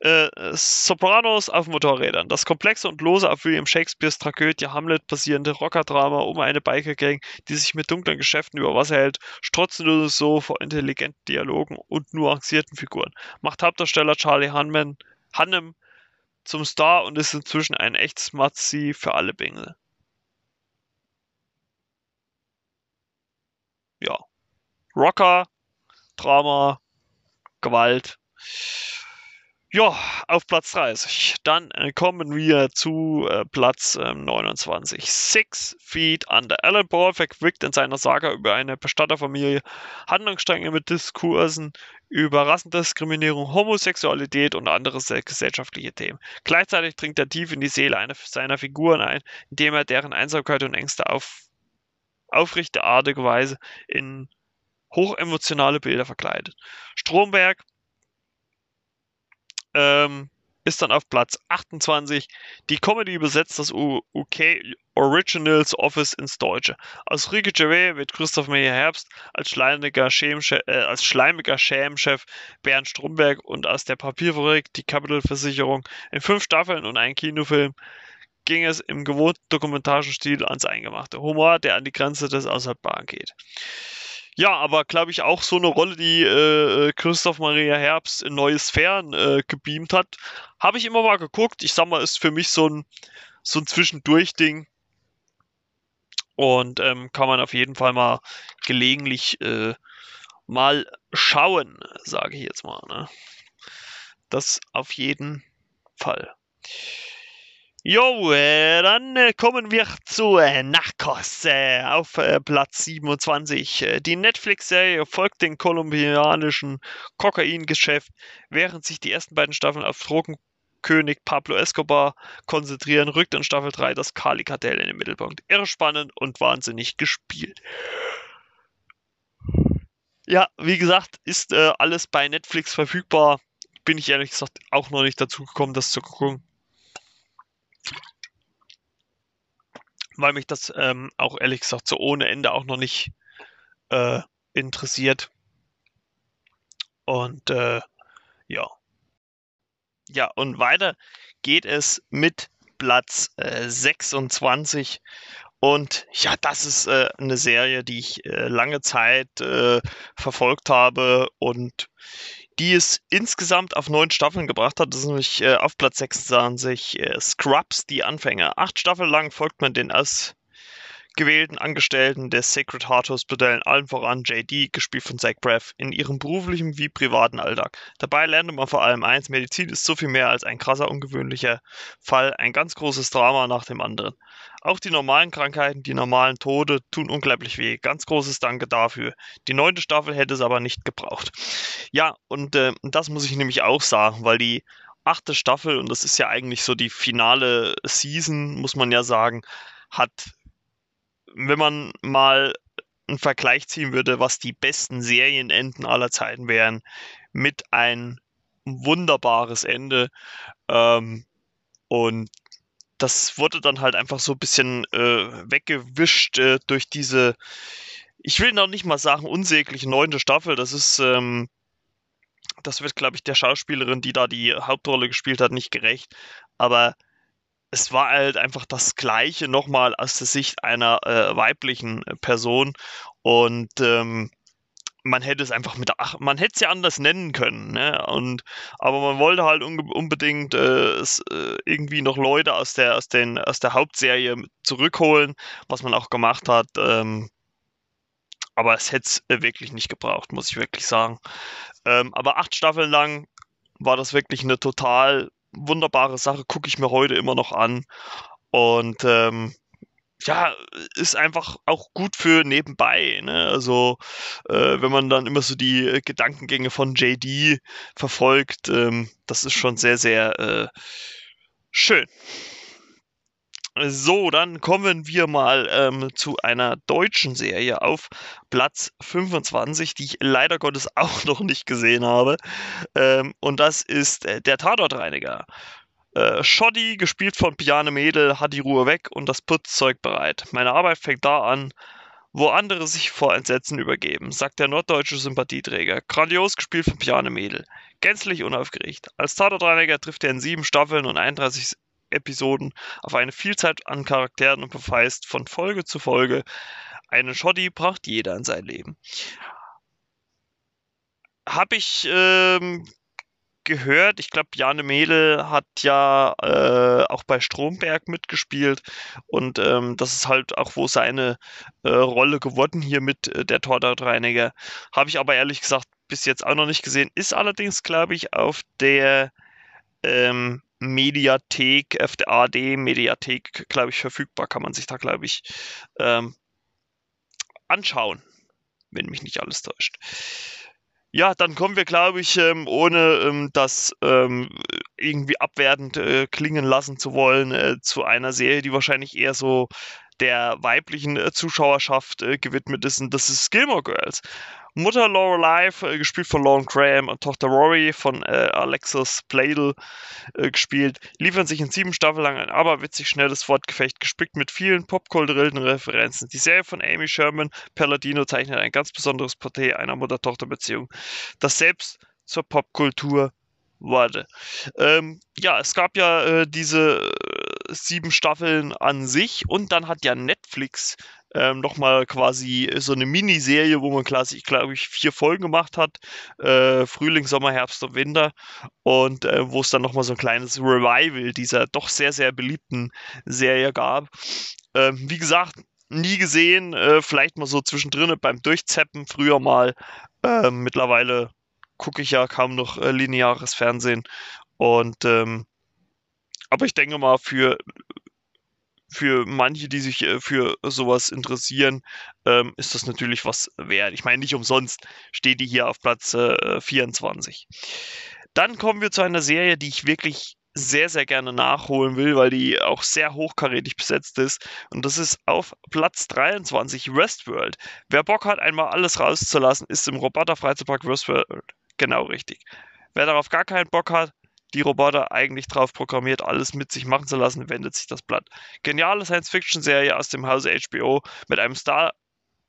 Speaker 1: Äh, Sopranos auf Motorrädern. Das komplexe und lose auf William Shakespeares Tragödie Hamlet basierende Rockerdrama um eine Biker-Gang, die sich mit dunklen Geschäften über Wasser hält, strotzt nur so vor intelligenten Dialogen und nuancierten Figuren. Macht Hauptdarsteller Charlie Hanman, Hannem zum Star und ist inzwischen ein echtes Matzi für alle Bengel. Ja. Rocker, Drama, Gewalt. Ja, auf Platz 30. Dann äh, kommen wir zu äh, Platz äh, 29. Six Feet Under. Alan Ball verquickt in seiner Saga über eine Bestatterfamilie Handlungsstränge mit Diskursen über Rassendiskriminierung, Homosexualität und andere gesellschaftliche Themen. Gleichzeitig dringt er tief in die Seele einer seiner Figuren ein, indem er deren Einsamkeit und Ängste auf aufrichterartige Weise in hochemotionale Bilder verkleidet. Stromberg ähm, ist dann auf Platz 28. Die Comedy übersetzt das UK Originals Office ins Deutsche. Aus Ricky Gervais wird Christoph Meyer Herbst als schleimiger, Schämchef, äh, als schleimiger Schämchef Bernd Stromberg und aus der Papierfabrik die Capital-Versicherung in fünf Staffeln und einem Kinofilm ging es im gewohnten dokumentarischen Stil ans Eingemachte. Humor, der an die Grenze des Aushaltbaren geht. Ja, aber glaube ich auch so eine Rolle, die äh, Christoph Maria Herbst in neue Sphären äh, gebeamt hat. Habe ich immer mal geguckt. Ich sag mal, ist für mich so ein, so ein Zwischendurch-Ding. Und ähm, kann man auf jeden Fall mal gelegentlich äh, mal schauen, sage ich jetzt mal. Ne? Das auf jeden Fall. Jo, äh, dann äh, kommen wir zu äh, Narcos auf Platz 27. Äh, die Netflix-Serie folgt dem kolumbianischen Kokaingeschäft, während sich die ersten beiden Staffeln auf Drogenkönig Pablo Escobar konzentrieren, rückt in Staffel 3 das Kali-Kartell in den Mittelpunkt. Irre spannend und wahnsinnig gespielt. Ja, wie gesagt, ist alles bei Netflix verfügbar. Bin ich ehrlich gesagt auch noch nicht dazu gekommen, das zu gucken. Weil mich das ähm, auch ehrlich gesagt so ohne Ende auch noch nicht äh, interessiert. Und äh, ja. Ja, und weiter geht es mit Platz äh, 26. Und ja, das ist äh, eine Serie, die ich äh, lange Zeit äh, verfolgt habe und die es insgesamt auf neun Staffeln gebracht hat. Das ist nämlich äh, auf Platz 26 äh, Scrubs, die Anfänger. Acht Staffeln lang folgt man den aus gewählten Angestellten des Sacred Heart Hospital, allen voran JD, gespielt von Zach Braff, in ihrem beruflichen wie privaten Alltag. Dabei lernte man vor allem eins, Medizin ist so viel mehr als ein krasser, ungewöhnlicher Fall, ein ganz großes Drama nach dem anderen. Auch die normalen Krankheiten, die normalen Tode tun unglaublich weh. Ganz großes Danke dafür. Die neunte Staffel hätte es aber nicht gebraucht. Ja, und äh, das muss ich nämlich auch sagen, weil die achte Staffel, und das ist ja eigentlich so die finale Season, muss man ja sagen, hat wenn man mal einen Vergleich ziehen würde, was die besten Serienenden aller Zeiten wären, mit ein wunderbares Ende. Ähm, und das wurde dann halt einfach so ein bisschen äh, weggewischt äh, durch diese, ich will noch nicht mal sagen, unsägliche neunte Staffel. Das ist, ähm, das wird, glaube ich, der Schauspielerin, die da die Hauptrolle gespielt hat, nicht gerecht. Aber es war halt einfach das Gleiche nochmal aus der Sicht einer äh, weiblichen Person und ähm, man hätte es einfach mit, ach, man hätte es ja anders nennen können, ne? Und aber man wollte halt unbedingt äh, es, äh, irgendwie noch Leute aus der aus den aus der Hauptserie zurückholen, was man auch gemacht hat. Ähm, aber es hätte es äh, wirklich nicht gebraucht, muss ich wirklich sagen. Ähm, aber acht Staffeln lang war das wirklich eine total wunderbare Sache, gucke ich mir heute immer noch an. Und ähm, ja, ist einfach auch gut für nebenbei. Ne? Also, äh, wenn man dann immer so die Gedankengänge von JD verfolgt, ähm, das ist schon sehr, sehr äh, schön. So, dann kommen wir mal ähm, zu einer deutschen Serie auf Platz 25, die ich leider Gottes auch noch nicht gesehen habe. Ähm, und das ist äh, der Tatortreiniger. Äh, gespielt von Piane Mädel, hat die Ruhe weg und das Putzzeug bereit. Meine Arbeit fängt da an, wo andere sich vor Entsetzen übergeben, sagt der norddeutsche Sympathieträger. Grandios gespielt von Piane Mädel. Gänzlich unaufgeregt. Als Tatortreiniger trifft er in sieben Staffeln und 31 Episoden auf eine Vielzahl an Charakteren und beweist von Folge zu Folge, einen Shoddy braucht jeder in sein Leben. Habe ich ähm, gehört, ich glaube, Jane Mädel hat ja äh, auch bei Stromberg mitgespielt und ähm, das ist halt auch wo seine äh, Rolle geworden hier mit äh, der Tortautreiniger. Habe ich aber ehrlich gesagt bis jetzt auch noch nicht gesehen. Ist allerdings, glaube ich, auf der ähm, Mediathek, auf der AD Mediathek, glaube ich, verfügbar. Kann man sich da, glaube ich, ähm, anschauen, wenn mich nicht alles täuscht. Ja, dann kommen wir, glaube ich, ähm, ohne ähm, das ähm, irgendwie abwertend äh, klingen lassen zu wollen, äh, zu einer Serie, die wahrscheinlich eher so der weiblichen äh, Zuschauerschaft äh, gewidmet ist. Und das ist Gilmore Girls. Mutter Lorelei, äh, gespielt von Lauren Graham, und Tochter Rory von äh, Alexis Bladel äh, gespielt, liefern sich in sieben Staffeln lang ein aberwitzig schnelles Wortgefecht, gespickt mit vielen popkulturellen Referenzen. Die Serie von Amy Sherman Palladino zeichnet ein ganz besonderes Porträt einer Mutter-Tochter-Beziehung, das selbst zur Popkultur wurde. Ähm, ja, es gab ja äh, diese sieben Staffeln an sich und dann hat ja Netflix ähm, nochmal quasi so eine Miniserie, wo man quasi, glaube ich, vier Folgen gemacht hat. Äh, Frühling, Sommer, Herbst und Winter. Und äh, wo es dann nochmal so ein kleines Revival dieser doch sehr, sehr beliebten Serie gab. Ähm, wie gesagt, nie gesehen, äh, vielleicht mal so zwischendrin beim Durchzeppen früher mal. Ähm, mittlerweile gucke ich ja kaum noch äh, lineares Fernsehen. Und ähm, aber ich denke mal, für für manche, die sich äh, für sowas interessieren, ähm, ist das natürlich was wert. Ich meine, nicht umsonst steht die hier auf Platz äh, 24. Dann kommen wir zu einer Serie, die ich wirklich sehr, sehr gerne nachholen will, weil die auch sehr hochkarätig besetzt ist. Und das ist auf Platz 23 Westworld. Wer Bock hat, einmal alles rauszulassen, ist im Roboter-Freizeitpark Westworld genau richtig. Wer darauf gar keinen Bock hat, die Roboter eigentlich drauf programmiert, alles mit sich machen zu lassen, wendet sich das Blatt. Geniale Science-Fiction-Serie aus dem Hause HBO mit einem Star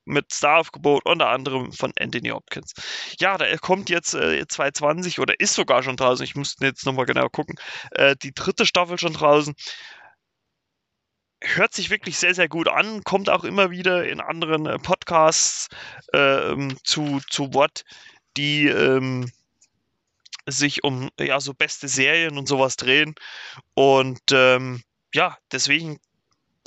Speaker 1: mit Staraufgebot unter anderem von Anthony Hopkins. Ja, da kommt jetzt äh, 2020 oder ist sogar schon draußen. Ich muss jetzt nochmal genau gucken. Äh, die dritte Staffel schon draußen. Hört sich wirklich sehr, sehr gut an, kommt auch immer wieder in anderen äh, Podcasts äh, zu, zu Wort, die ähm, sich um ja so beste Serien und sowas drehen. Und ähm, ja, deswegen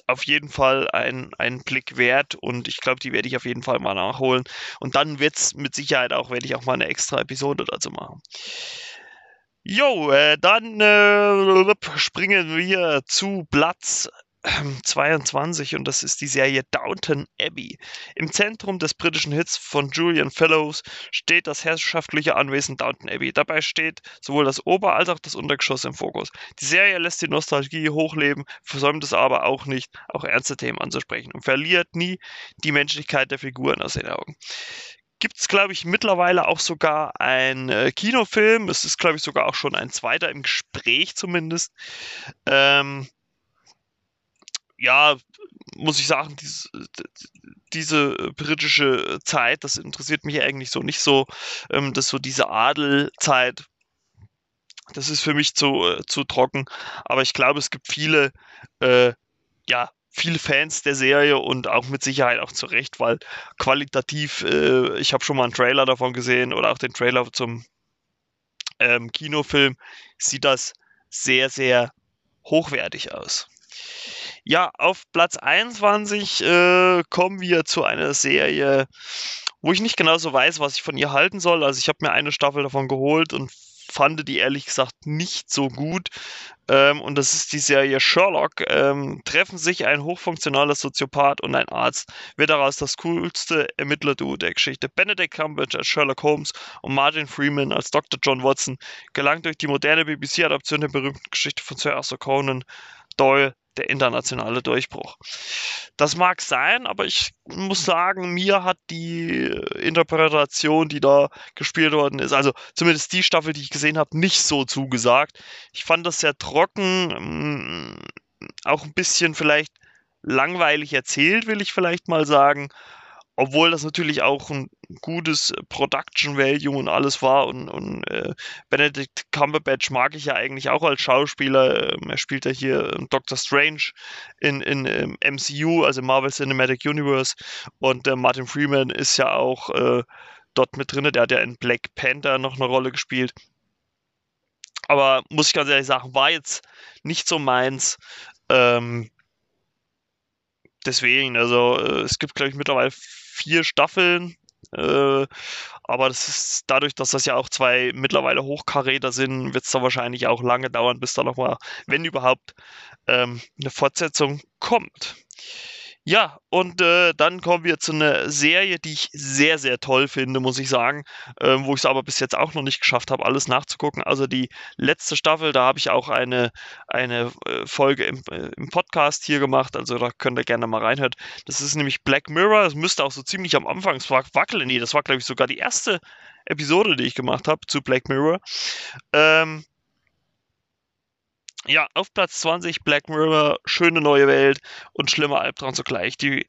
Speaker 1: auf jeden Fall ein, ein Blick wert und ich glaube, die werde ich auf jeden Fall mal nachholen. Und dann wird es mit Sicherheit auch, werde ich auch mal eine extra Episode dazu machen. Jo, äh, dann äh, springen wir zu Platz 22 und das ist die Serie Downton Abbey. Im Zentrum des britischen Hits von Julian Fellows steht das herrschaftliche Anwesen Downton Abbey. Dabei steht sowohl das Ober- als auch das Untergeschoss im Fokus. Die Serie lässt die Nostalgie hochleben, versäumt es aber auch nicht, auch ernste Themen anzusprechen und verliert nie die Menschlichkeit der Figuren aus den Augen gibt es, glaube ich, mittlerweile auch sogar ein äh, Kinofilm. Es ist, glaube ich, sogar auch schon ein zweiter im Gespräch zumindest. Ähm, ja, muss ich sagen, diese, diese britische Zeit, das interessiert mich eigentlich so nicht so. Ähm, das so diese Adelzeit, das ist für mich zu, äh, zu trocken. Aber ich glaube, es gibt viele, äh, ja, viele Fans der Serie und auch mit Sicherheit auch zu Recht, weil qualitativ, äh, ich habe schon mal einen Trailer davon gesehen oder auch den Trailer zum ähm, Kinofilm, sieht das sehr, sehr hochwertig aus. Ja, auf Platz 21 äh, kommen wir zu einer Serie, wo ich nicht genau so weiß, was ich von ihr halten soll. Also ich habe mir eine Staffel davon geholt und fand die ehrlich gesagt nicht so gut. Ähm, und das ist die Serie Sherlock. Ähm, treffen sich ein hochfunktionaler Soziopath und ein Arzt. Wird daraus das coolste Ermittler-Duo der Geschichte. Benedict Cumberbatch als Sherlock Holmes und Martin Freeman als Dr. John Watson gelangt durch die moderne BBC-Adaption der berühmten Geschichte von Sir Arthur Conan Doyle der internationale Durchbruch. Das mag sein, aber ich muss sagen, mir hat die Interpretation, die da gespielt worden ist, also zumindest die Staffel, die ich gesehen habe, nicht so zugesagt. Ich fand das sehr trocken, mm, auch ein bisschen vielleicht langweilig erzählt, will ich vielleicht mal sagen obwohl das natürlich auch ein gutes Production Value und alles war und, und äh, Benedict Cumberbatch mag ich ja eigentlich auch als Schauspieler. Ähm, er spielt ja hier Doctor Strange in, in ähm, MCU, also Marvel Cinematic Universe und äh, Martin Freeman ist ja auch äh, dort mit drin. Der hat ja in Black Panther noch eine Rolle gespielt. Aber muss ich ganz ehrlich sagen, war jetzt nicht so meins. Ähm, deswegen, also äh, es gibt, glaube ich, mittlerweile vier Staffeln. Äh, aber das ist dadurch, dass das ja auch zwei mittlerweile Hochkaräter sind, wird es da wahrscheinlich auch lange dauern, bis da nochmal, wenn überhaupt, ähm, eine Fortsetzung kommt. Ja, und äh, dann kommen wir zu einer Serie, die ich sehr, sehr toll finde, muss ich sagen, äh, wo ich es aber bis jetzt auch noch nicht geschafft habe, alles nachzugucken. Also die letzte Staffel, da habe ich auch eine, eine äh, Folge im, äh, im Podcast hier gemacht, also da könnt ihr gerne mal reinhören. Das ist nämlich Black Mirror, es müsste auch so ziemlich am Anfang wackeln. Nee, das war, glaube ich, sogar die erste Episode, die ich gemacht habe zu Black Mirror. Ähm, ja, auf Platz 20 Black Mirror, schöne neue Welt und schlimmer Albtraum zugleich. Die,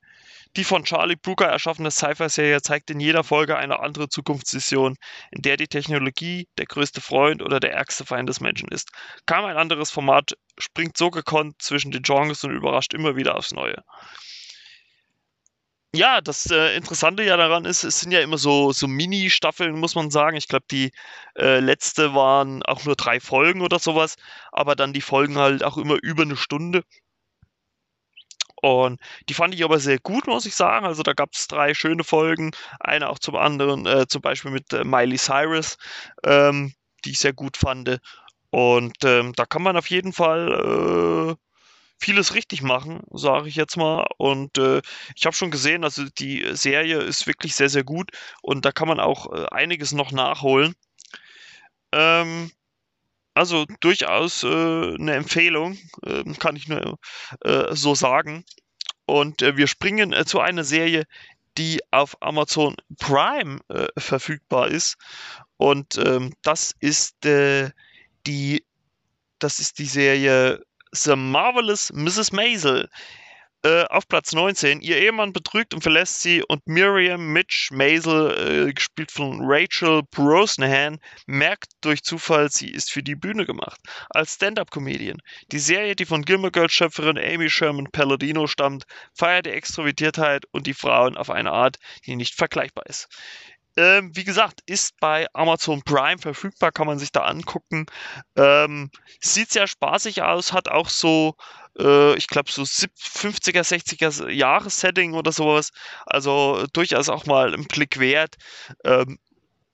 Speaker 1: die von Charlie Brooker erschaffene Sci-Fi-Serie zeigt in jeder Folge eine andere Zukunftsvision, in der die Technologie der größte Freund oder der ärgste Feind des Menschen ist. Kaum ein anderes Format springt so gekonnt zwischen den Genres und überrascht immer wieder aufs Neue ja, das äh, Interessante ja daran ist, es sind ja immer so, so Mini-Staffeln, muss man sagen. Ich glaube, die äh, letzte waren auch nur drei Folgen oder sowas, aber dann die Folgen halt auch immer über eine Stunde. Und die fand ich aber sehr gut, muss ich sagen. Also da gab es drei schöne Folgen. Eine auch zum anderen, äh, zum Beispiel mit äh, Miley Cyrus, ähm, die ich sehr gut fand. Und ähm, da kann man auf jeden Fall äh, vieles richtig machen, sage ich jetzt mal. Und äh, ich habe schon gesehen, also die Serie ist wirklich sehr, sehr gut und da kann man auch äh, einiges noch nachholen. Ähm, also durchaus äh, eine Empfehlung, ähm, kann ich nur äh, so sagen. Und äh, wir springen äh, zu einer Serie, die auf Amazon Prime verfügbar ist. Und ähm, das ist die das ist die Serie The Marvelous Mrs. Maisel. Äh, auf Platz 19. Ihr Ehemann betrügt und verlässt sie und Miriam Mitch Maisel, äh, gespielt von Rachel Brosnahan, merkt durch Zufall, sie ist für die Bühne gemacht. Als Stand-Up-Comedian. Die Serie, die von Gilmore Girls Schöpferin Amy Sherman Palladino stammt, feiert die Extrovertiertheit und die Frauen auf eine Art, die nicht vergleichbar ist. Ähm, wie gesagt, ist bei Amazon Prime verfügbar, kann man sich da angucken. Ähm, sieht sehr spaßig aus, hat auch so, äh, ich glaube, so 50er, 60er Jahres-Setting oder sowas. Also durchaus auch mal im Blick wert. Ähm,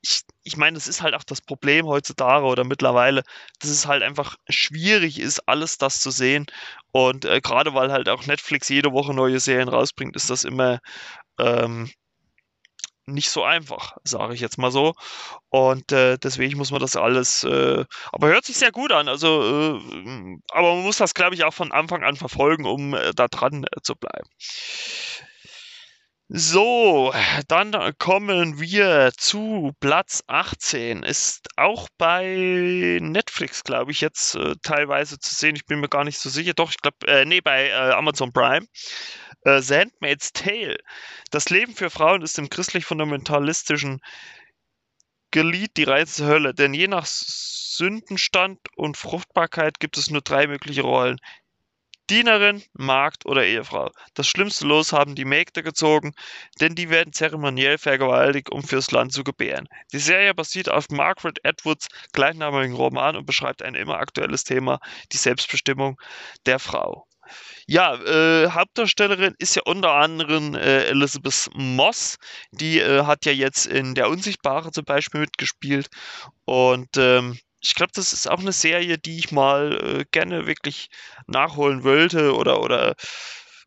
Speaker 1: ich, ich meine, das ist halt auch das Problem heutzutage oder mittlerweile, dass es halt einfach schwierig ist, alles das zu sehen. Und äh, gerade weil halt auch Netflix jede Woche neue Serien rausbringt, ist das immer ähm, nicht so einfach, sage ich jetzt mal so. Und äh, deswegen muss man das alles, äh, aber hört sich sehr gut an. Also, äh, aber man muss das, glaube ich, auch von Anfang an verfolgen, um äh, da dran äh, zu bleiben. So, dann kommen wir zu Platz 18. Ist auch bei Netflix, glaube ich, jetzt äh, teilweise zu sehen. Ich bin mir gar nicht so sicher. Doch, ich glaube, äh, nee, bei äh, Amazon Prime. Äh, The Handmaid's Tale. Das Leben für Frauen ist im christlich-fundamentalistischen Gelied die Reiz Hölle, denn je nach Sündenstand und Fruchtbarkeit gibt es nur drei mögliche Rollen. Dienerin, Magd oder Ehefrau. Das schlimmste Los haben die Mägde gezogen, denn die werden zeremoniell vergewaltigt, um fürs Land zu gebären. Die Serie basiert auf Margaret Atwoods gleichnamigen Roman und beschreibt ein immer aktuelles Thema, die Selbstbestimmung der Frau. Ja, äh, Hauptdarstellerin ist ja unter anderem äh, Elizabeth Moss. Die äh, hat ja jetzt in Der Unsichtbare zum Beispiel mitgespielt. Und ähm, ich glaube, das ist auch eine Serie, die ich mal äh, gerne wirklich nachholen wollte oder, oder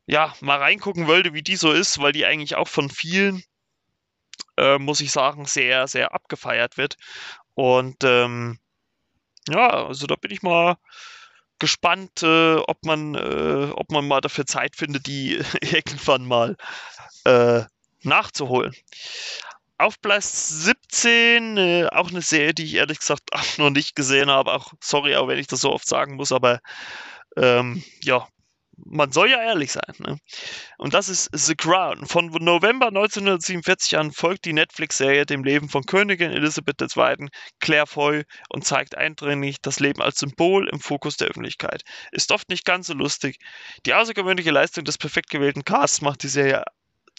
Speaker 1: ja, mal reingucken wollte, wie die so ist, weil die eigentlich auch von vielen, äh, muss ich sagen, sehr, sehr abgefeiert wird. Und ähm, ja, also da bin ich mal gespannt, äh, ob man, äh, ob man mal dafür Zeit findet, die irgendwann mal äh, nachzuholen. Auf Platz 17, äh, auch eine Serie, die ich ehrlich gesagt auch noch nicht gesehen habe. Auch sorry, auch wenn ich das so oft sagen muss, aber ähm, ja, man soll ja ehrlich sein. Ne? Und das ist The Crown. Von November 1947 an folgt die Netflix-Serie dem Leben von Königin Elisabeth II. Claire Foy und zeigt eindringlich das Leben als Symbol im Fokus der Öffentlichkeit. Ist oft nicht ganz so lustig. Die außergewöhnliche Leistung des perfekt gewählten Casts macht die Serie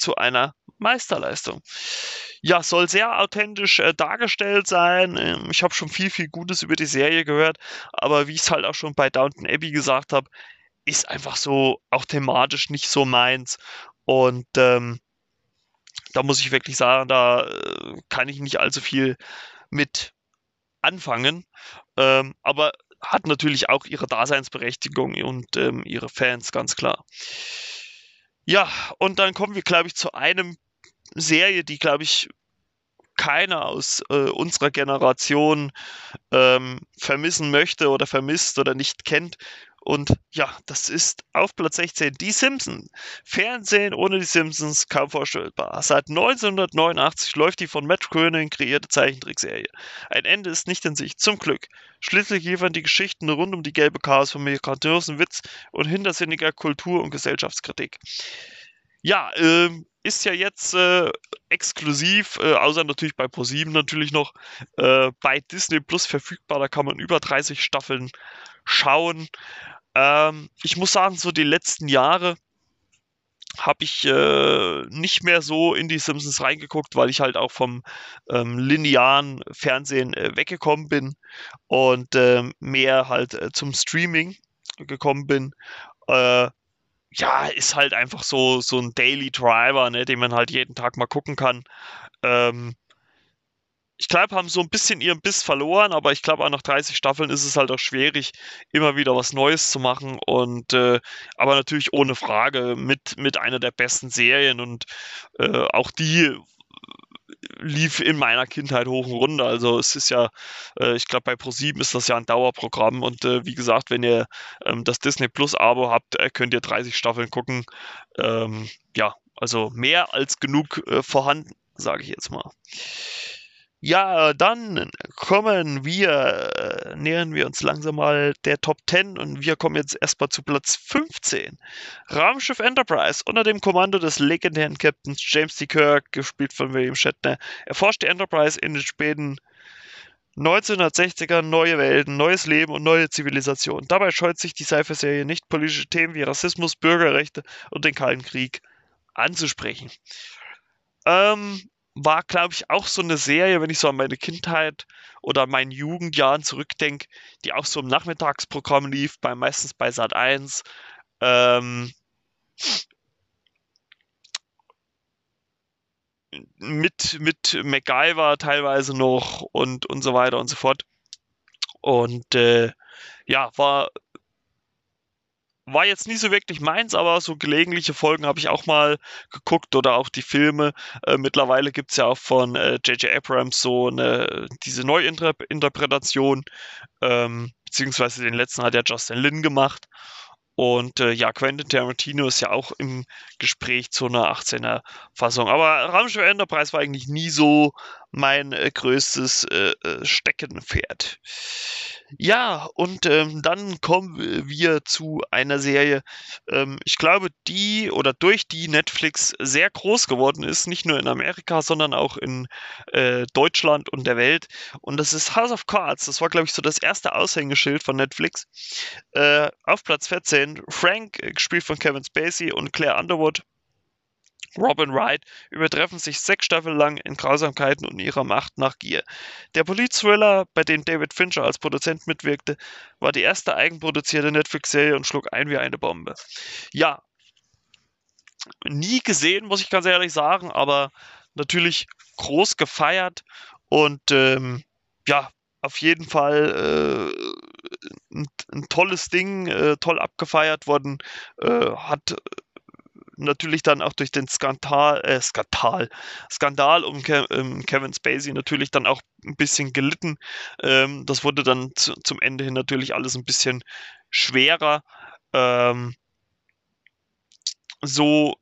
Speaker 1: zu einer Meisterleistung. Ja, soll sehr authentisch äh, dargestellt sein. Ähm, ich habe schon viel, viel Gutes über die Serie gehört, aber wie ich es halt auch schon bei Downton Abbey gesagt habe, ist einfach so auch thematisch nicht so meins. Und ähm, da muss ich wirklich sagen, da äh, kann ich nicht allzu viel mit anfangen. Ähm, aber hat natürlich auch ihre Daseinsberechtigung und ähm, ihre Fans, ganz klar. Ja, und dann kommen wir, glaube ich, zu einem Serie, die, glaube ich, keiner aus äh, unserer Generation ähm, vermissen möchte oder vermisst oder nicht kennt. Und ja, das ist auf Platz 16 die Simpsons. Fernsehen ohne die Simpsons kaum vorstellbar. Seit 1989 läuft die von Matt Groening kreierte Zeichentrickserie. Ein Ende ist nicht in Sicht, zum Glück. Schließlich liefern die Geschichten rund um die gelbe Chaos von grandiosem Witz und hintersinniger Kultur- und Gesellschaftskritik. Ja, äh, ist ja jetzt äh, exklusiv, äh, außer natürlich bei ProSieben natürlich noch, äh, bei Disney Plus verfügbar. Da kann man über 30 Staffeln schauen. Ähm, ich muss sagen, so die letzten Jahre habe ich äh, nicht mehr so in die Simpsons reingeguckt, weil ich halt auch vom ähm, linearen Fernsehen äh, weggekommen bin und äh, mehr halt äh, zum Streaming gekommen bin. Äh, ja, ist halt einfach so, so ein Daily Driver, ne, den man halt jeden Tag mal gucken kann. Ähm, ich glaube, haben so ein bisschen ihren Biss verloren, aber ich glaube, auch nach 30 Staffeln ist es halt auch schwierig, immer wieder was Neues zu machen. Und äh, aber natürlich ohne Frage mit, mit einer der besten Serien und äh, auch die lief in meiner Kindheit hoch und runter. Also es ist ja, äh, ich glaube bei Pro7 ist das ja ein Dauerprogramm und äh, wie gesagt, wenn ihr ähm, das Disney Plus Abo habt, äh, könnt ihr 30 Staffeln gucken. Ähm, ja, also mehr als genug äh, vorhanden, sage ich jetzt mal. Ja, dann kommen wir, äh, nähern wir uns langsam mal der Top 10 und wir kommen jetzt erstmal zu Platz 15. Raumschiff Enterprise unter dem Kommando des legendären Captains James T. Kirk, gespielt von William Shatner, erforscht die Enterprise in den späten 1960er neue Welten, neues Leben und neue Zivilisation. Dabei scheut sich die Sci-Fi-Serie nicht, politische Themen wie Rassismus, Bürgerrechte und den Kalten Krieg anzusprechen. Ähm, war, glaube ich, auch so eine Serie, wenn ich so an meine Kindheit oder meinen Jugendjahren zurückdenke, die auch so im Nachmittagsprogramm lief, bei, meistens bei Sat 1. Ähm, mit, mit MacGyver teilweise noch und, und so weiter und so fort. Und äh, ja, war war jetzt nie so wirklich meins, aber so gelegentliche Folgen habe ich auch mal geguckt oder auch die Filme. Äh, mittlerweile gibt es ja auch von J.J. Äh, Abrams so eine, diese Neuinterpretation, ähm, beziehungsweise den letzten hat ja Justin Lin gemacht. Und äh, ja, Quentin Tarantino ist ja auch im Gespräch zu einer 18er Fassung. Aber Raumschiff Enterprise war eigentlich nie so mein äh, größtes äh, äh Steckenpferd. Ja, und ähm, dann kommen wir zu einer Serie, ähm, ich glaube, die oder durch die Netflix sehr groß geworden ist, nicht nur in Amerika, sondern auch in äh, Deutschland und der Welt. Und das ist House of Cards. Das war, glaube ich, so das erste Aushängeschild von Netflix. Äh, auf Platz 14 Frank, äh, gespielt von Kevin Spacey und Claire Underwood. Robin Wright übertreffen sich sechs Staffeln lang in Grausamkeiten und ihrer Macht nach Gier. Der Polit-Thriller, bei dem David Fincher als Produzent mitwirkte, war die erste eigenproduzierte Netflix-Serie und schlug ein wie eine Bombe. Ja, nie gesehen, muss ich ganz ehrlich sagen, aber natürlich groß gefeiert und ähm, ja, auf jeden Fall äh, ein, ein, tolles Ding, äh, toll abgefeiert worden, äh, hat natürlich dann auch durch den Skandal, äh, Skandal, Skandal um Ke ähm, Kevin Spacey natürlich dann auch ein bisschen gelitten. Ähm, das wurde dann zu, zum Ende hin natürlich alles ein bisschen schwerer. Ähm, so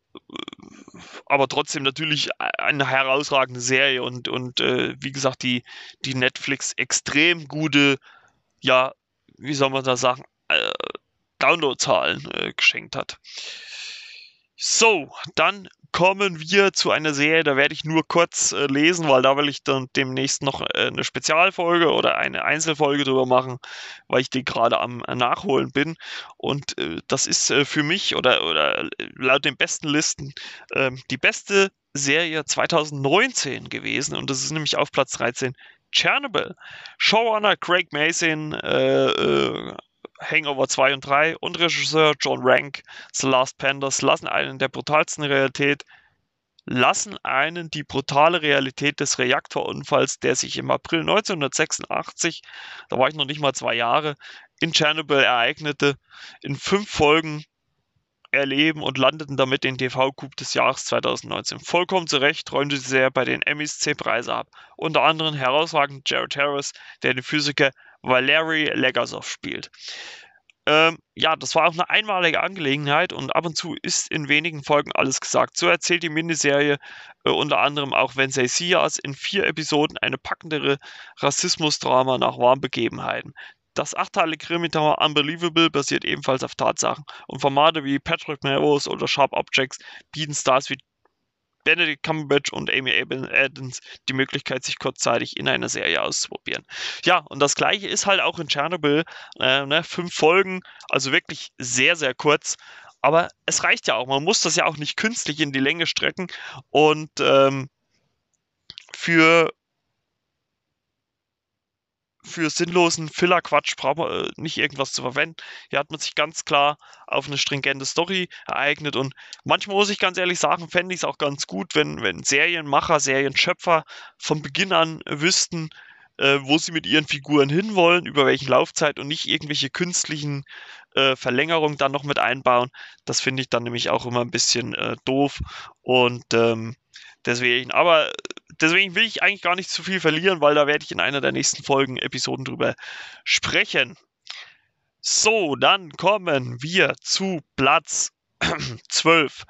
Speaker 1: aber trotzdem natürlich eine herausragende Serie und, und äh, wie gesagt, die, die Netflix extrem gute, ja, wie soll man da sagen, äh, Downloadzahlen äh, geschenkt hat. So, dann kommen wir zu einer Serie, da werde ich nur kurz äh, lesen, weil da will ich dann demnächst noch äh, eine Spezialfolge oder eine Einzelfolge drüber machen, weil ich die gerade am äh, Nachholen bin. Und äh, das ist äh, für mich oder, oder äh, laut den besten Listen ähm, die beste Serie 2019 gewesen. Und das ist nämlich auf Platz 13 Chernobyl. Showrunner Craig Mason Hangover 2 und 3 und Regisseur John Rank, The Last Pandas lassen einen der brutalsten Realität, lassen einen die brutale Realität des Reaktorunfalls, der sich im April 1986, da war ich noch nicht mal zwei Jahre, in Chernobyl ereignete, in fünf Folgen erleben und landeten damit den TV-Coup des Jahres 2019. Vollkommen zu Recht räumte sie sehr bei den Emmys 10 Preise ab. Unter anderem herausragend Jared Harris, der den Physiker Valery Legasov spielt. Ähm, ja, das war auch eine einmalige Angelegenheit und ab und zu ist in wenigen Folgen alles gesagt. So erzählt die Miniserie äh, unter anderem auch Wednesday Sias in vier Episoden eine packendere Rassismusdrama nach wahren Begebenheiten. Das achteilige Krimi-Drama Unbelievable basiert ebenfalls auf Tatsachen und Formate wie Patrick Melrose oder Sharp Objects bieten Stars wie Benedict Cumberbatch und Amy Adams die Möglichkeit, sich kurzzeitig in einer Serie auszuprobieren. Ja, und das gleiche ist halt auch in Chernobyl. Äh, ne, fünf Folgen, also wirklich sehr, sehr kurz. Aber es reicht ja auch. Man muss das ja auch nicht künstlich in die Länge strecken. Und ähm, für für sinnlosen Filler-Quatsch braucht man äh, nicht irgendwas zu verwenden. Hier hat man sich ganz klar auf eine stringente Story ereignet und manchmal muss ich ganz ehrlich sagen, fände ich es auch ganz gut, wenn, wenn Serienmacher, Serienschöpfer von Beginn an wüssten, äh, wo sie mit ihren Figuren hinwollen, über welche Laufzeit und nicht irgendwelche künstlichen äh, Verlängerungen dann noch mit einbauen. Das finde ich dann nämlich auch immer ein bisschen äh, doof und ähm, deswegen, aber deswegen will ich eigentlich gar nicht zu viel verlieren, weil da werde ich in einer der nächsten Folgen, Episoden drüber sprechen. So, dann kommen wir zu Platz 12.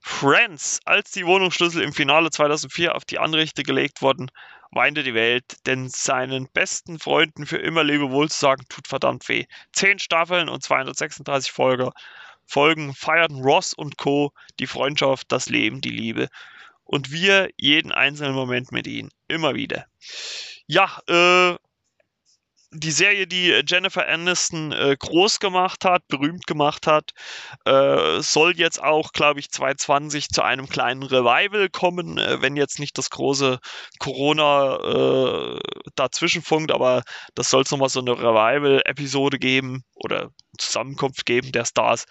Speaker 1: Friends, als die Wohnungsschlüssel im Finale 2004 auf die Anrichte gelegt wurden, weinte die Welt, denn seinen besten Freunden für immer Lebewohl zu sagen, tut verdammt weh. Zehn Staffeln und 236 Folge, Folgen feierten Ross und Co. die Freundschaft, das Leben, die Liebe und wir jeden einzelnen Moment mit ihnen. Immer wieder. Ja, äh, die Serie, die Jennifer Aniston äh, groß gemacht hat, berühmt gemacht hat, äh, soll jetzt auch, glaube ich, 2020 zu einem kleinen Revival kommen, äh, wenn jetzt nicht das große Corona äh, dazwischen funkt, aber das soll es nochmal so eine Revival-Episode geben oder Zusammenkunft geben der Stars.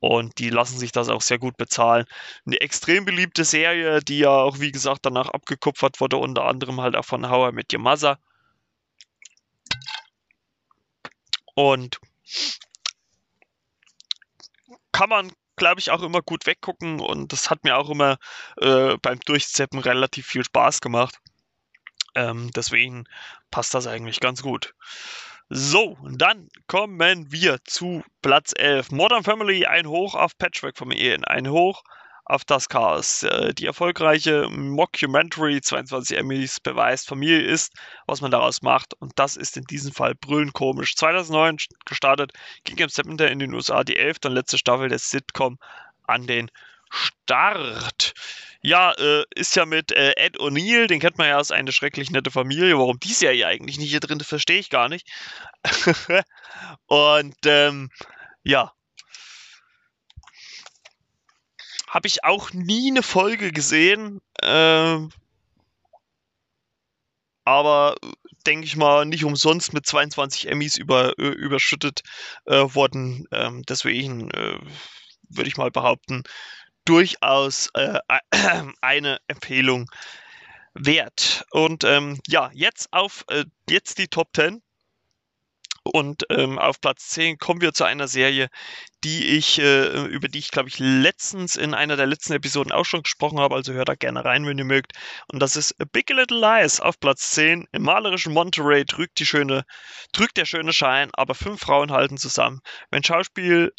Speaker 1: Und die lassen sich das auch sehr gut bezahlen. Eine extrem beliebte Serie, die ja auch, wie gesagt, danach abgekupfert wurde, unter anderem halt auch von How Your Mother. Und kann man, glaube ich, auch immer gut weggucken und das hat mir auch immer äh, beim Durchzeppen relativ viel Spaß gemacht. Ähm, deswegen passt das eigentlich ganz gut. So, dann kommen wir zu Platz 11. Modern Family, ein Hoch auf Patchwork-Familien, ein Hoch auf das Chaos. Äh, die erfolgreiche Mockumentary 22 Emmys beweist, Familie ist, was man daraus macht. Und das ist in diesem Fall brüllend komisch. 2009 gestartet, ging im September in den USA die elfte und letzte Staffel des Sitcom an den Start. Ja, äh, ist ja mit äh, Ed O'Neill, den kennt man ja als eine schrecklich nette Familie. Warum die Serie eigentlich nicht hier drin, verstehe ich gar nicht. und ähm, ja, habe ich auch nie eine Folge gesehen. Äh, aber denke ich mal, nicht umsonst mit 22 Emmys über, überschüttet äh, worden. Ähm, deswegen äh, würde ich mal behaupten, durchaus äh, eine Empfehlung wert. Und ähm, ja, jetzt auf äh, jetzt die Top 10. Und ähm, auf Platz 10 kommen wir zu einer Serie, die ich, äh, über die ich, glaube ich, letztens in einer der letzten Episoden auch schon gesprochen habe. Also hört da gerne rein, wenn ihr mögt. Und das ist Big Little Lies auf Platz 10. Im malerischen Monterey drückt die schöne, drückt der schöne Schein, aber fünf Frauen halten zusammen. Wenn Schauspiel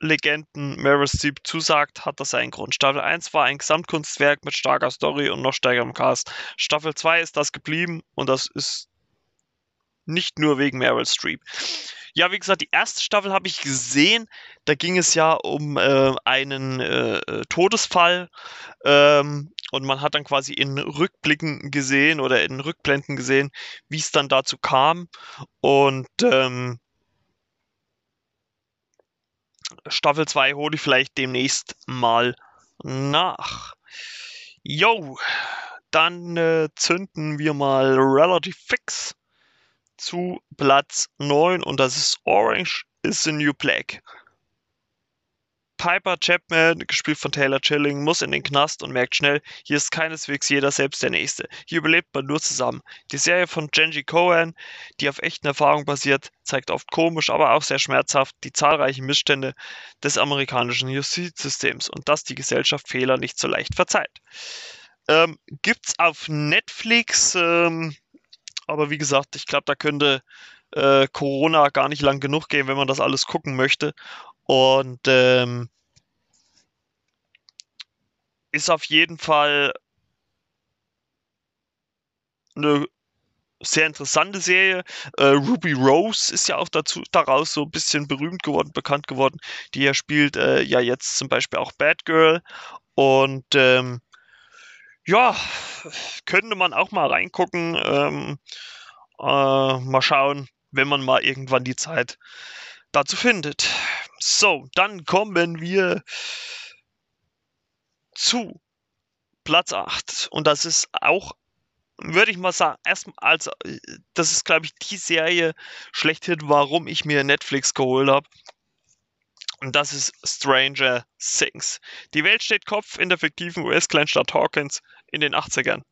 Speaker 1: Legenden Meryl Streep zusagt, hat das seinen Grund. Staffel 1 war ein Gesamtkunstwerk mit starker Story und noch stärkerem Cast. Staffel 2 ist das geblieben und das ist nicht nur wegen Meryl Streep. Ja, wie gesagt, die erste Staffel habe ich gesehen. Da ging es ja um äh, einen äh, Todesfall. Ähm, und man hat dann quasi in Rückblicken gesehen oder in Rückblenden gesehen, wie es dann dazu kam. Und ähm, Staffel 2 hole ich vielleicht demnächst mal nach. Jo, dann äh, zünden wir mal relativ fix zu Platz 9 und das ist Orange is the New Black. Piper Chapman, gespielt von Taylor Chilling, muss in den Knast und merkt schnell, hier ist keineswegs jeder selbst der Nächste. Hier überlebt man nur zusammen. Die Serie von Genji Cohen, die auf echten Erfahrungen basiert, zeigt oft komisch, aber auch sehr schmerzhaft die zahlreichen Missstände des amerikanischen Justizsystems und dass die Gesellschaft Fehler nicht so leicht verzeiht. Ähm, gibt's auf Netflix, ähm, aber wie gesagt, ich glaube, da könnte äh, Corona gar nicht lang genug gehen, wenn man das alles gucken möchte. Und ähm, ist auf jeden Fall eine sehr interessante Serie. Äh, Ruby Rose ist ja auch dazu, daraus so ein bisschen berühmt geworden, bekannt geworden. Die ja spielt äh, ja jetzt zum Beispiel auch Batgirl. Und ähm, ja, könnte man auch mal reingucken. Ähm, äh, mal schauen, wenn man mal irgendwann die Zeit dazu findet. So, dann kommen wir zu Platz 8. Und das ist auch, würde ich mal sagen, erstmal, also, das ist, glaube ich, die Serie schlechthin, warum ich mir Netflix geholt habe. Und das ist Stranger Things. Die Welt steht Kopf in der fiktiven US-Kleinstadt Hawkins in den 80ern.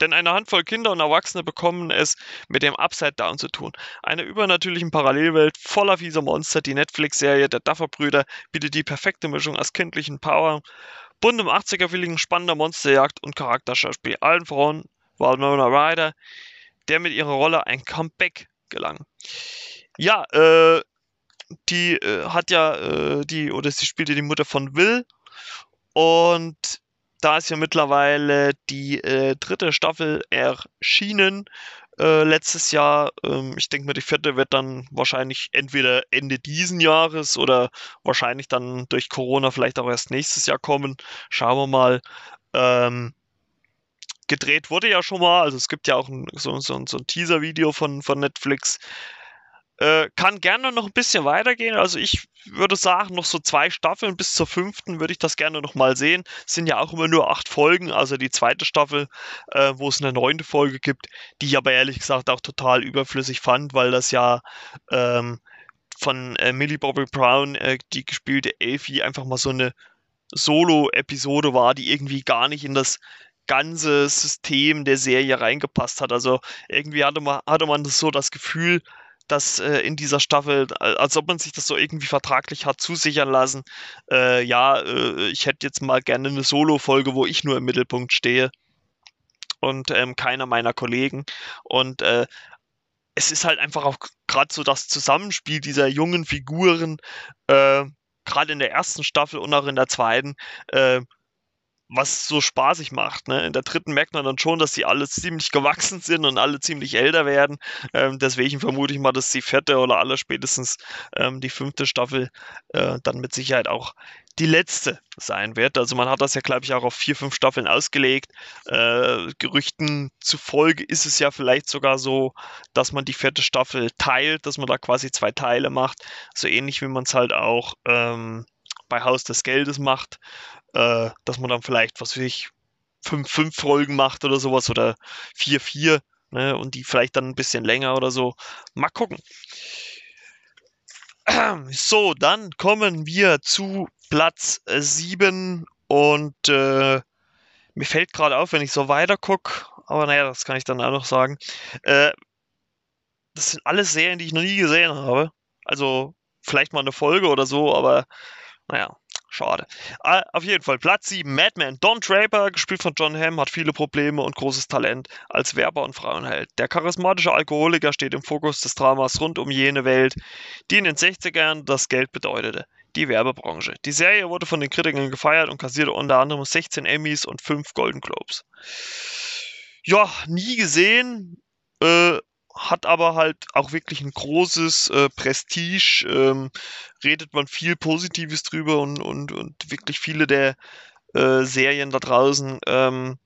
Speaker 1: Denn eine Handvoll Kinder und Erwachsene bekommen es mit dem Upside Down zu tun. Eine übernatürlichen Parallelwelt voller fieser Monster. Die Netflix-Serie der Duffer-Brüder bietet die perfekte Mischung aus kindlichen Power, buntem 80er-Feeling, spannender Monsterjagd und Charakterschauspiel. Allen voran war Winona Ryder, der mit ihrer Rolle ein Comeback gelang. Ja, äh, die äh, hat ja äh, die, oder sie spielte die Mutter von Will und da ist ja mittlerweile die äh, dritte Staffel erschienen äh, letztes Jahr. Ähm, ich denke mal, die vierte wird dann wahrscheinlich entweder Ende diesen Jahres oder wahrscheinlich dann durch Corona vielleicht auch erst nächstes Jahr kommen. Schauen wir mal. Ähm, gedreht wurde ja schon mal, also es gibt ja auch ein, so, so, so ein Teaser-Video von, von Netflix. Äh, kann gerne noch ein bisschen weitergehen. Also ich würde sagen, noch so zwei Staffeln bis zur fünften würde ich das gerne noch mal sehen. Es sind ja auch immer nur acht Folgen, also die zweite Staffel, äh, wo es eine neunte Folge gibt, die ich aber ehrlich gesagt auch total überflüssig fand, weil das ja ähm, von äh, Millie Bobby Brown, äh, die gespielte Elfie, einfach mal so eine Solo-Episode war, die irgendwie gar nicht in das ganze System der Serie reingepasst hat. Also irgendwie hatte man, hatte man so das Gefühl, dass äh, in dieser Staffel, als ob man sich das so irgendwie vertraglich hat zusichern lassen, äh, ja, äh, ich hätte jetzt mal gerne eine Solo-Folge, wo ich nur im Mittelpunkt stehe und ähm, keiner meiner Kollegen. Und äh, es ist halt einfach auch gerade so das Zusammenspiel dieser jungen Figuren, äh, gerade in der ersten Staffel und auch in der zweiten, äh, was so spaßig macht. Ne? In der dritten merkt man dann schon, dass sie alle ziemlich gewachsen sind und alle ziemlich älter werden. Ähm, deswegen vermute ich mal, dass die vierte oder aller spätestens ähm, die fünfte Staffel äh, dann mit Sicherheit auch die letzte sein wird. Also man hat das ja, glaube ich, auch auf vier, fünf Staffeln ausgelegt. Äh, Gerüchten zufolge ist es ja vielleicht sogar so, dass man die vierte Staffel teilt, dass man da quasi zwei Teile macht. So ähnlich wie man es halt auch ähm, bei Haus des Geldes macht, äh, dass man dann vielleicht, was weiß ich, fünf, fünf Folgen macht oder sowas oder vier, vier, ne, und die vielleicht dann ein bisschen länger oder so. Mal gucken. So, dann kommen wir zu Platz 7 und äh, mir fällt gerade auf, wenn ich so weiter gucke, aber naja, das kann ich dann auch noch sagen. Äh, das sind alles Serien, die ich noch nie gesehen habe. Also vielleicht mal eine Folge oder so, aber naja, schade. Uh, auf jeden Fall, Platz 7, Madman. Don Draper, gespielt von John Hamm, hat viele Probleme und großes Talent als Werber und Frauenheld. Der charismatische Alkoholiker steht im Fokus des Dramas rund um jene Welt, die in den 60ern das Geld bedeutete. Die Werbebranche. Die Serie wurde von den Kritikern gefeiert und kassierte unter anderem 16 Emmys und 5 Golden Globes. Ja, nie gesehen. Äh, hat aber halt auch wirklich ein großes äh, Prestige, ähm, redet man viel Positives drüber und, und, und wirklich viele der äh, Serien da draußen, ähm,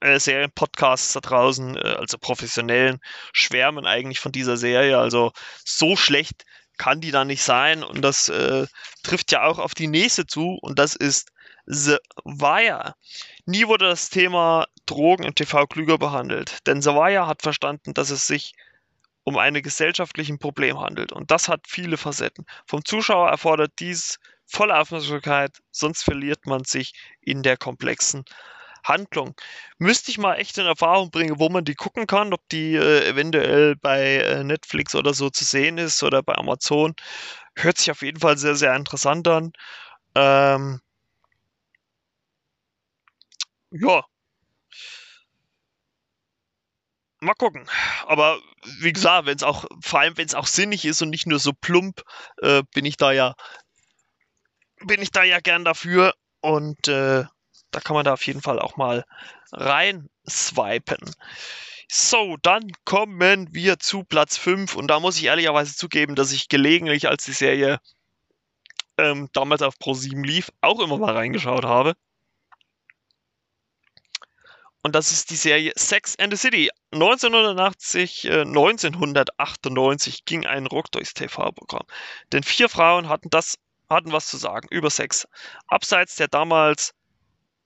Speaker 1: äh, Serienpodcasts da draußen, äh, also professionellen, schwärmen eigentlich von dieser Serie. Also so schlecht kann die da nicht sein und das äh, trifft ja auch auf die nächste zu und das ist The Wire. Nie wurde das Thema Drogen im TV klüger behandelt, denn Wire hat verstanden, dass es sich um ein gesellschaftliches Problem handelt und das hat viele Facetten. Vom Zuschauer erfordert dies volle Aufmerksamkeit, sonst verliert man sich in der komplexen Handlung. Müsste ich mal echt in Erfahrung bringen, wo man die gucken kann, ob die äh, eventuell bei äh, Netflix oder so zu sehen ist oder bei Amazon. Hört sich auf jeden Fall sehr, sehr interessant an. Ähm, ja. Mal gucken. Aber wie gesagt, wenn es auch, vor allem wenn es auch sinnig ist und nicht nur so plump, äh, bin ich da ja, bin ich da ja gern dafür. Und äh, da kann man da auf jeden Fall auch mal rein swipen. So, dann kommen wir zu Platz 5 und da muss ich ehrlicherweise zugeben, dass ich gelegentlich, als die Serie ähm, damals auf Pro7 lief, auch immer mal reingeschaut habe. Und das ist die Serie Sex and the City. 1980, äh, 1998 ging ein Ruck durchs TV-Programm. Denn vier Frauen hatten das, hatten was zu sagen über Sex. Abseits der damals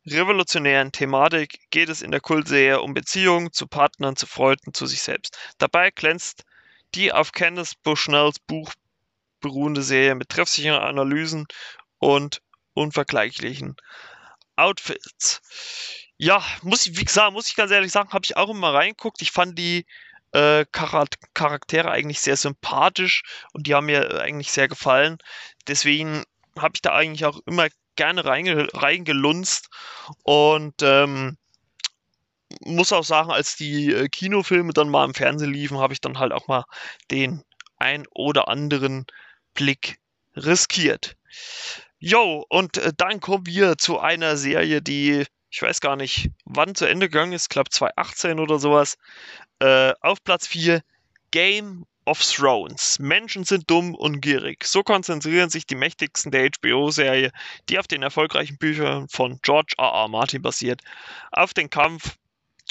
Speaker 1: revolutionären Thematik geht es in der Kultserie um Beziehungen zu Partnern, zu Freunden, zu sich selbst. Dabei glänzt die auf Candice Bushnells Buch beruhende Serie mit treffsicheren Analysen und unvergleichlichen Outfits. Ja, muss ich, wie gesagt, muss ich ganz ehrlich sagen, habe ich auch immer reingeguckt. Ich fand die äh, Charaktere eigentlich sehr sympathisch und die haben mir eigentlich sehr gefallen. Deswegen habe ich da eigentlich auch immer gerne reinge reingelunzt und ähm, muss auch sagen, als die äh, Kinofilme dann mal im Fernsehen liefen, habe ich dann halt auch mal den ein oder anderen Blick riskiert. Jo, und äh, dann kommen wir zu einer Serie, die ich weiß gar nicht, wann zu Ende gegangen ist, ich glaube 2018 oder sowas. Äh, auf Platz 4 Game of Thrones. Menschen sind dumm und gierig. So konzentrieren sich die mächtigsten der HBO-Serie, die auf den erfolgreichen Büchern von George R. R. Martin basiert, auf den Kampf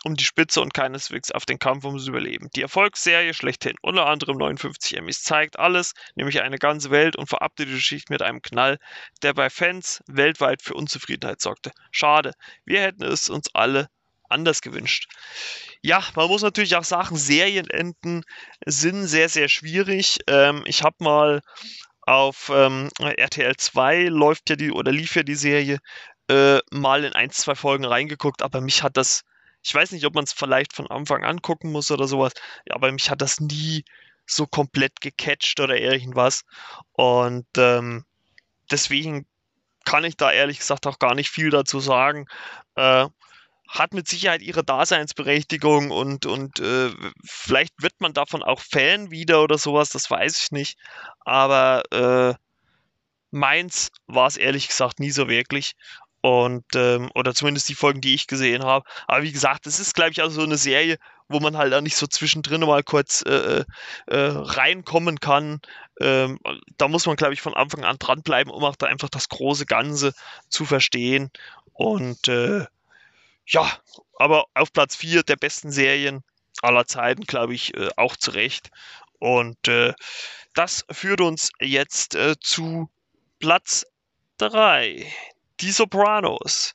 Speaker 1: um die Spitze und keineswegs auf den Kampf ums Überleben. Die Erfolgsserie schlechthin, unter anderem 59 Emmys, zeigt alles, nämlich eine ganze Welt und verabte die Geschichte mit einem Knall, der bei Fans weltweit für Unzufriedenheit sorgte. Schade, wir hätten es uns alle anders gewünscht. Ja, man muss natürlich auch sagen, Serienenden sind sehr, sehr schwierig. Ähm, ich habe mal auf ähm, RTL 2 läuft ja die oder lief ja die Serie äh, mal in ein, zwei Folgen reingeguckt, aber mich hat das, ich weiß nicht, ob man es vielleicht von Anfang an gucken muss oder sowas, aber mich hat das nie so komplett gecatcht oder irgendwas. Und ähm, deswegen kann ich da ehrlich gesagt auch gar nicht viel dazu sagen. Äh, hat mit Sicherheit ihre Daseinsberechtigung und, und äh, vielleicht wird man davon auch Fan wieder oder sowas, das weiß ich nicht. Aber äh, meins war es ehrlich gesagt nie so wirklich. Und, ähm, oder zumindest die Folgen, die ich gesehen habe. Aber wie gesagt, es ist, glaube ich, auch so eine Serie, wo man halt auch nicht so zwischendrin mal kurz äh, äh, reinkommen kann. Ähm, da muss man, glaube ich, von Anfang an dranbleiben, um auch da einfach das große Ganze zu verstehen. Und äh, ja, aber auf Platz 4 der besten Serien aller Zeiten, glaube ich, äh, auch zu Recht. Und äh, das führt uns jetzt äh, zu Platz 3. Die Sopranos.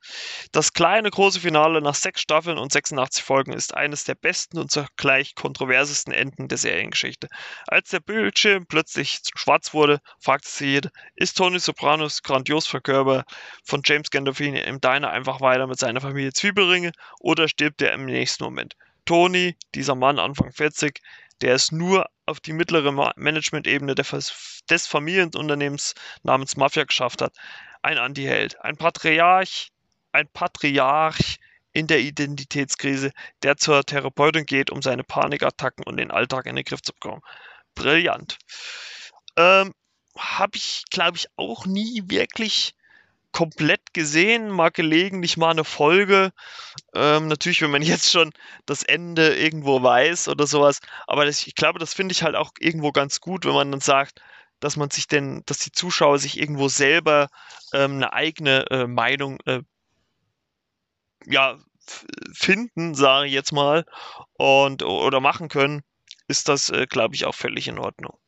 Speaker 1: Das kleine große Finale nach sechs Staffeln und 86 Folgen ist eines der besten und zugleich kontroversesten Enden der Seriengeschichte. Als der Bildschirm plötzlich schwarz wurde, fragte sich jeder, ist Tony Sopranos grandios verkörper von James Gandolfini im Diner einfach weiter mit seiner Familie Zwiebelringe oder stirbt er im nächsten Moment? Tony, dieser Mann Anfang 40, der es nur auf die mittlere Management-Ebene des Familienunternehmens namens Mafia geschafft hat, ein Antiheld, ein Patriarch, ein Patriarch in der Identitätskrise, der zur Therapeutin geht, um seine Panikattacken und den Alltag in den Griff zu bekommen. Brillant. Ähm, Habe ich, glaube ich, auch nie wirklich komplett gesehen, mal gelegentlich mal eine Folge. Ähm, natürlich, wenn man jetzt schon das Ende irgendwo weiß oder sowas. Aber das, ich glaube, das finde ich halt auch irgendwo ganz gut, wenn man dann sagt, dass man sich denn, dass die Zuschauer sich irgendwo selber ähm, eine eigene äh, Meinung äh, ja, finden, sage ich jetzt mal, und oder machen können, ist das, äh, glaube ich, auch völlig in Ordnung.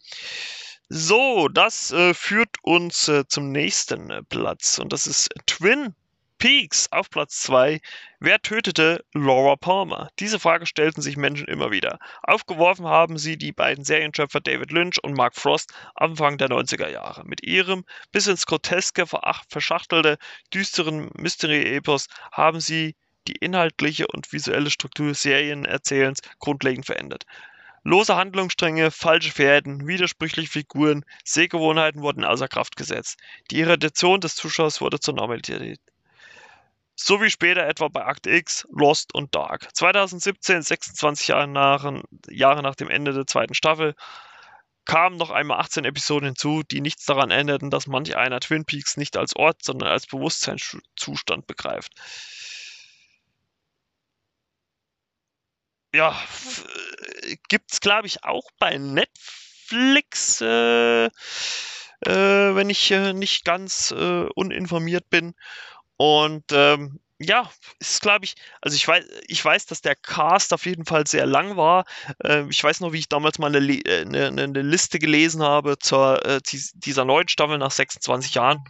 Speaker 1: So, das äh, führt uns äh, zum nächsten äh, Platz und das ist Twin Peaks auf Platz 2. Wer tötete Laura Palmer? Diese Frage stellten sich Menschen immer wieder. Aufgeworfen haben sie die beiden Serienschöpfer David Lynch und Mark Frost Anfang der 90er Jahre. Mit ihrem bis ins Groteske verschachtelte, düsteren Mystery-Epos haben sie die inhaltliche und visuelle Struktur Serienerzählens grundlegend verändert. Lose Handlungsstränge, falsche Fährten, widersprüchliche Figuren, Sehgewohnheiten wurden außer Kraft gesetzt. Die Irritation des Zuschauers wurde zur Normalität so wie später etwa bei Akt X, Lost und Dark. 2017, 26 Jahre nach, Jahre nach dem Ende der zweiten Staffel, kamen noch einmal 18 Episoden hinzu, die nichts daran änderten, dass manch einer Twin Peaks nicht als Ort, sondern als Bewusstseinszustand begreift. Ja, gibt es, glaube ich, auch bei Netflix, äh, äh, wenn ich äh, nicht ganz äh, uninformiert bin. Und ähm, ja, ist glaube ich, also ich weiß, ich weiß, dass der Cast auf jeden Fall sehr lang war. Äh, ich weiß noch, wie ich damals mal eine, äh, eine, eine Liste gelesen habe zur äh, dieser neuen Staffel nach 26 Jahren.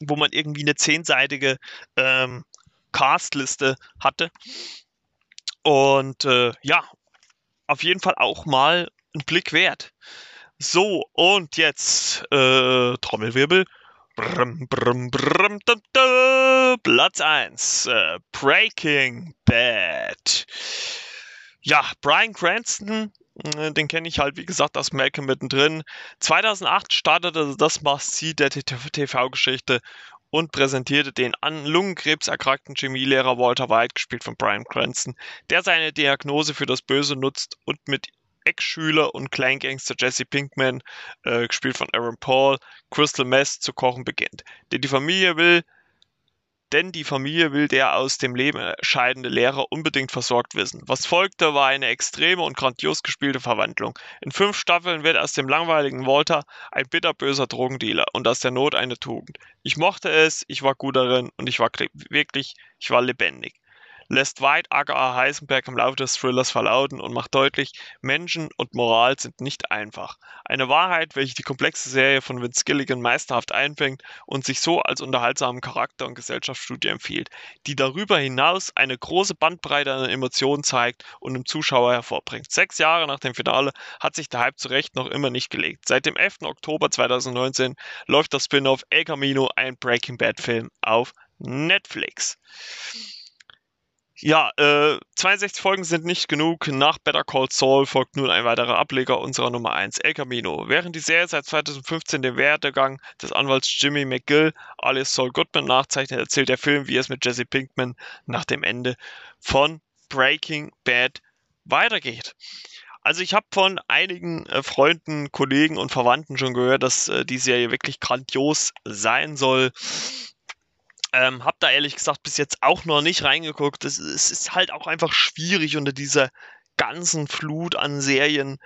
Speaker 1: Wo man irgendwie eine zehnseitige ähm, Castliste hatte. Und äh, ja, auf jeden Fall auch mal ein Blick wert. So, und jetzt äh, Trommelwirbel. Brum, brum, brum, da, da, Platz 1. Äh, Breaking Bad. Ja, Brian Cranston, äh, den kenne ich halt, wie gesagt, aus Malcolm mittendrin. 2008 startete das Must-See der TV-Geschichte und präsentierte den an Lungenkrebs erkrankten Chemielehrer Walter White, gespielt von Brian Cranston, der seine Diagnose für das Böse nutzt und mit Ex-Schüler und Kleingangster Jesse Pinkman, äh, gespielt von Aaron Paul, Crystal Meth zu kochen beginnt. Denn die Familie will denn die Familie will der aus dem Leben scheidende Lehrer unbedingt versorgt wissen. Was folgte, war eine extreme und grandios gespielte Verwandlung. In fünf Staffeln wird aus dem langweiligen Walter ein bitterböser Drogendealer und aus der Not eine Tugend. Ich mochte es, ich war gut darin und ich war wirklich, ich war lebendig lässt White aka Heisenberg im Laufe des Thrillers verlauten und macht deutlich, Menschen und Moral sind nicht einfach. Eine Wahrheit, welche die komplexe Serie von Vince Gilligan meisterhaft einfängt und sich so als unterhaltsamen Charakter- und Gesellschaftsstudie empfiehlt, die darüber hinaus eine große Bandbreite an Emotionen zeigt und im Zuschauer hervorbringt. Sechs Jahre nach dem Finale hat sich der Hype zu Recht noch immer nicht gelegt. Seit dem 11. Oktober 2019 läuft das Spin-off El Camino, ein Breaking Bad Film, auf Netflix. Ja, äh, 62 Folgen sind nicht genug. Nach Better Call Saul folgt nun ein weiterer Ableger unserer Nummer 1, El Camino. Während die Serie seit 2015 den Werdegang des Anwalts Jimmy McGill alias Saul Goodman nachzeichnet, erzählt der Film, wie es mit Jesse Pinkman nach dem Ende von Breaking Bad weitergeht. Also ich habe von einigen äh, Freunden, Kollegen und Verwandten schon gehört, dass äh, die Serie wirklich grandios sein soll. Ähm, hab da ehrlich gesagt bis jetzt auch noch nicht reingeguckt. Es, es ist halt auch einfach schwierig unter dieser ganzen Flut an Serien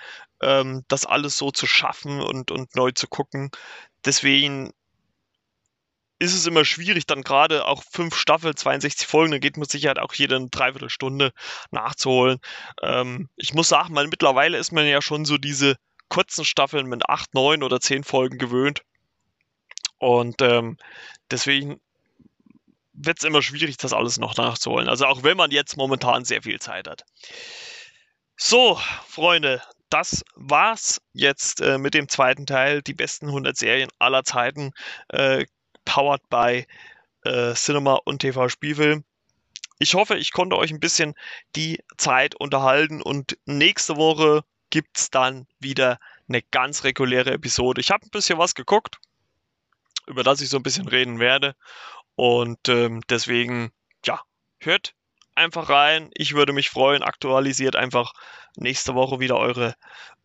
Speaker 1: ähm, das alles so zu schaffen und, und neu zu gucken. Deswegen ist es immer schwierig, dann gerade auch fünf Staffeln, 62 Folgen, dann geht mit Sicherheit auch jede eine Dreiviertelstunde nachzuholen. Ähm, ich muss sagen, man, mittlerweile ist man ja schon so diese kurzen Staffeln mit acht, neun oder zehn Folgen gewöhnt. Und ähm, deswegen wird es immer schwierig, das alles noch nachzuholen. Also auch wenn man jetzt momentan sehr viel Zeit hat. So, Freunde, das war's jetzt äh, mit dem zweiten Teil. Die besten 100 Serien aller Zeiten, äh, powered by äh, Cinema und TV Spielfilm. Ich hoffe, ich konnte euch ein bisschen die Zeit unterhalten und nächste Woche gibt es dann wieder eine ganz reguläre Episode. Ich habe ein bisschen was geguckt, über das ich so ein bisschen reden werde. Und ähm, deswegen, ja, hört einfach rein. Ich würde mich freuen. Aktualisiert einfach nächste Woche wieder eure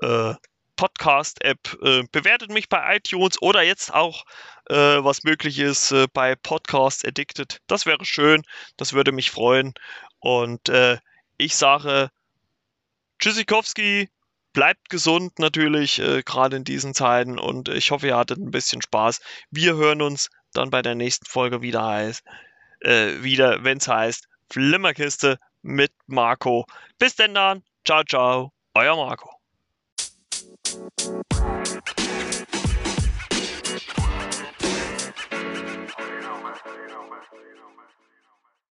Speaker 1: äh, Podcast-App. Äh, bewertet mich bei iTunes oder jetzt auch, äh, was möglich ist, äh, bei Podcast Addicted. Das wäre schön. Das würde mich freuen. Und äh, ich sage Tschüssikowski. Bleibt gesund natürlich, äh, gerade in diesen Zeiten. Und ich hoffe, ihr hattet ein bisschen Spaß. Wir hören uns dann bei der nächsten Folge wieder heißt, äh, wieder, wenn es heißt, Flimmerkiste mit Marco. Bis denn dann. Ciao, ciao. Euer Marco.